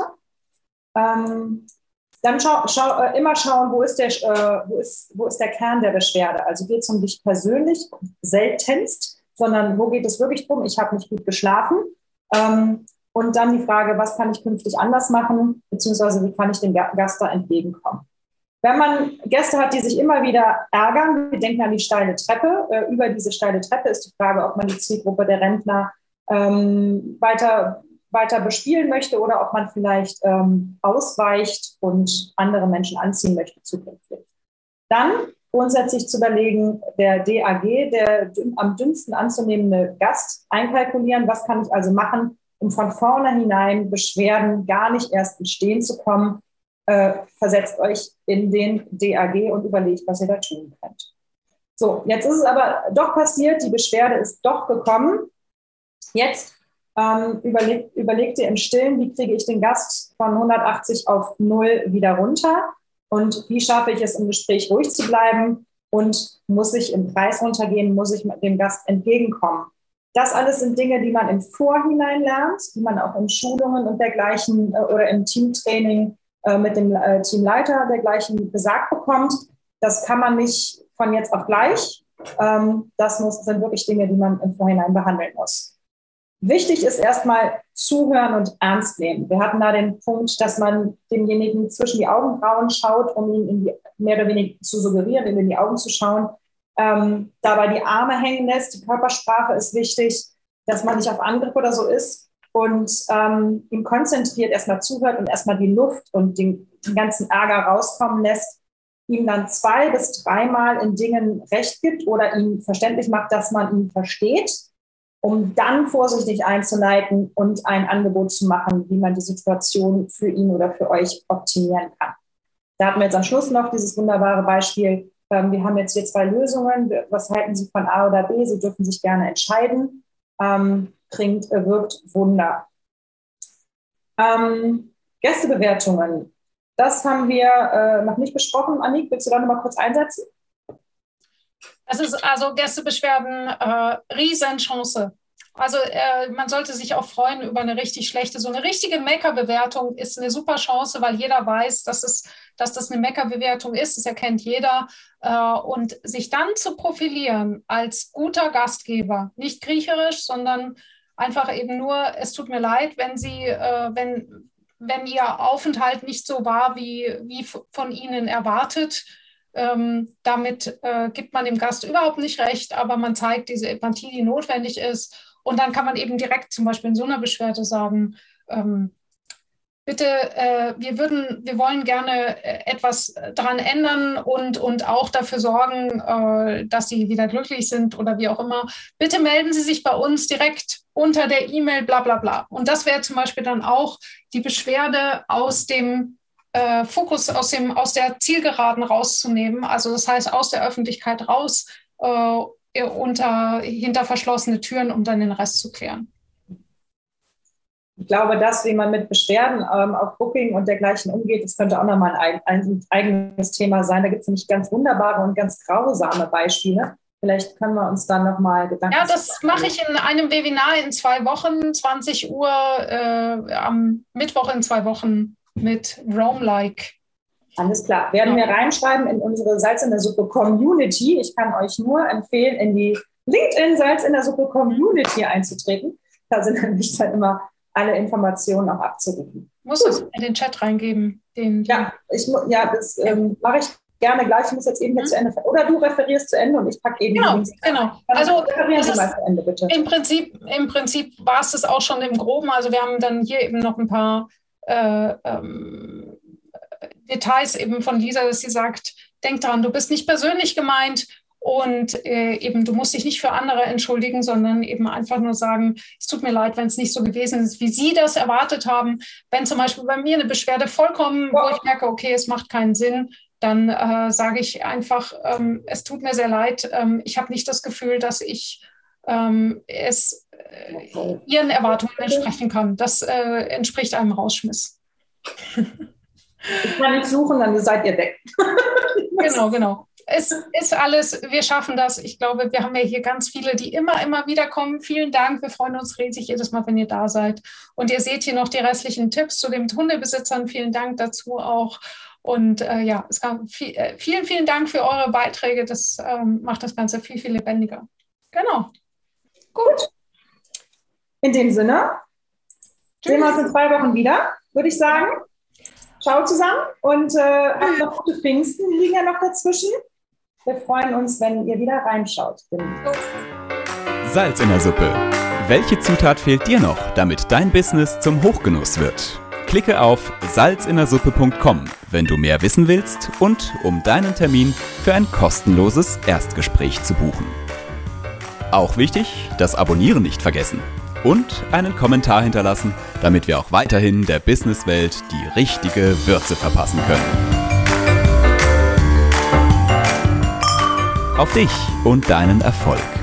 Ähm, dann schau, schau, äh, immer schauen, wo ist, der, äh, wo, ist, wo ist der Kern der Beschwerde. Also geht es um dich persönlich, seltenst, sondern wo geht es wirklich drum? Ich habe nicht gut geschlafen. Ähm, und dann die Frage, was kann ich künftig anders machen, beziehungsweise wie kann ich dem Gast da entgegenkommen? Wenn man Gäste hat, die sich immer wieder ärgern, wir denken an die steile Treppe. Äh, über diese steile Treppe ist die Frage, ob man die Zielgruppe der Rentner ähm, weiter, weiter bespielen möchte oder ob man vielleicht ähm, ausweicht und andere Menschen anziehen möchte zukünftig. Dann grundsätzlich zu überlegen, der DAG, der am dünnsten anzunehmende Gast, einkalkulieren, was kann ich also machen, um von vornherein Beschwerden gar nicht erst entstehen zu kommen äh, versetzt euch in den DAG und überlegt, was ihr da tun könnt. So, jetzt ist es aber doch passiert, die Beschwerde ist doch gekommen. Jetzt ähm, überleg, überlegt ihr im Stillen, wie kriege ich den Gast von 180 auf 0 wieder runter und wie schaffe ich es im Gespräch ruhig zu bleiben und muss ich im Preis runtergehen, muss ich dem Gast entgegenkommen. Das alles sind Dinge, die man im Vorhinein lernt, die man auch in Schulungen und dergleichen äh, oder im Teamtraining äh, mit dem äh, Teamleiter dergleichen gesagt bekommt. Das kann man nicht von jetzt auf gleich. Ähm, das sind wirklich Dinge, die man im Vorhinein behandeln muss. Wichtig ist erstmal zuhören und ernst nehmen. Wir hatten da den Punkt, dass man demjenigen zwischen die Augenbrauen schaut, um ihn die, mehr oder weniger zu suggerieren, ihm in die Augen zu schauen. Ähm, dabei die Arme hängen lässt. Die Körpersprache ist wichtig, dass man nicht auf Angriff oder so ist und ähm, ihm konzentriert erstmal zuhört und erstmal die Luft und den, den ganzen Ärger rauskommen lässt, ihm dann zwei bis dreimal in Dingen recht gibt oder ihm verständlich macht, dass man ihn versteht, um dann vorsichtig einzuleiten und ein Angebot zu machen, wie man die Situation für ihn oder für euch optimieren kann. Da hatten wir jetzt am Schluss noch dieses wunderbare Beispiel. Ähm, wir haben jetzt hier zwei Lösungen. Was halten Sie von A oder B? Sie dürfen sich gerne entscheiden. Ähm, bringt, äh, wirkt Wunder. Ähm, Gästebewertungen, das haben wir äh, noch nicht besprochen. Annik, willst du da noch mal kurz einsetzen? Das ist also Gästebeschwerden, äh, Riesenchance. Also äh, man sollte sich auch freuen über eine richtig schlechte, so eine richtige Maker-Bewertung ist eine super Chance, weil jeder weiß, dass, es, dass das eine Maker-Bewertung ist, das erkennt jeder. Äh, und sich dann zu profilieren als guter Gastgeber, nicht kriecherisch, sondern einfach eben nur, es tut mir leid, wenn Sie, äh, wenn, wenn Ihr Aufenthalt nicht so war, wie, wie von Ihnen erwartet. Ähm, damit äh, gibt man dem Gast überhaupt nicht recht, aber man zeigt diese Empathie, die notwendig ist. Und dann kann man eben direkt zum Beispiel in so einer Beschwerde sagen, ähm, bitte, äh, wir würden, wir wollen gerne äh, etwas daran ändern und, und auch dafür sorgen, äh, dass Sie wieder glücklich sind oder wie auch immer. Bitte melden Sie sich bei uns direkt unter der E-Mail, bla bla bla. Und das wäre zum Beispiel dann auch die Beschwerde aus dem äh, Fokus, aus, dem, aus der Zielgeraden rauszunehmen. Also das heißt, aus der Öffentlichkeit raus äh, unter, hinter verschlossene Türen, um dann den Rest zu klären ich glaube, das, wie man mit Beschwerden ähm, auf Booking und dergleichen umgeht, das könnte auch nochmal ein, ein, eigenes Thema sein. Da gibt es nämlich ganz wunderbare und ganz grausame Beispiele. Vielleicht können wir uns dann nochmal Gedanken Ja, das mache ich in einem Webinar in zwei Wochen, 20 Uhr, äh, am Mittwoch in zwei Wochen mit Rome-like. Alles klar. Werden ja. wir reinschreiben in unsere Salz in der Suppe Community. Ich kann euch nur empfehlen, in die LinkedIn Salz in der Suppe Community einzutreten. Da sind nämlich dann immer alle Informationen auch abzurufen. Muss es in den Chat reingeben? Den, ja, ich, ja, das ähm, mache ich gerne gleich, ich muss jetzt eben hier mhm. zu Ende. Oder du referierst zu Ende und ich packe eben Genau, genau. Also mal zu Ende, bitte. Im Prinzip, im Prinzip war es das auch schon im Groben. Also wir haben dann hier eben noch ein paar äh, ähm, Details eben von Lisa, dass sie sagt, denk dran, du bist nicht persönlich gemeint und äh, eben, du musst dich nicht für andere entschuldigen, sondern eben einfach nur sagen, es tut mir leid, wenn es nicht so gewesen ist, wie Sie das erwartet haben. Wenn zum Beispiel bei mir eine Beschwerde vollkommen, wo ich merke, okay, es macht keinen Sinn, dann äh, sage ich einfach, ähm, es tut mir sehr leid, ähm, ich habe nicht das Gefühl, dass ich ähm, es äh, Ihren Erwartungen entsprechen kann. Das äh, entspricht einem Rausschmiss. Ich kann nicht suchen, dann seid ihr weg. genau, genau. Es ist alles, wir schaffen das. Ich glaube, wir haben ja hier ganz viele, die immer, immer wieder kommen. Vielen Dank. Wir freuen uns riesig jedes Mal, wenn ihr da seid. Und ihr seht hier noch die restlichen Tipps zu den Hundebesitzern. Vielen Dank dazu auch. Und äh, ja, es gab viel, äh, vielen, vielen Dank für eure Beiträge. Das ähm, macht das Ganze viel, viel lebendiger. Genau. Gut. In dem Sinne, Tschüss. sehen wir uns in zwei Wochen wieder, würde ich sagen. Ciao zusammen und äh, habt noch gute Pfingsten, die liegen ja noch dazwischen. Wir freuen uns, wenn ihr wieder reinschaut. Salz in der Suppe. Welche Zutat fehlt dir noch, damit dein Business zum Hochgenuss wird? Klicke auf salzinnersuppe.com, wenn du mehr wissen willst und um deinen Termin für ein kostenloses Erstgespräch zu buchen. Auch wichtig, das Abonnieren nicht vergessen und einen Kommentar hinterlassen, damit wir auch weiterhin der Businesswelt die richtige Würze verpassen können. Auf dich und deinen Erfolg.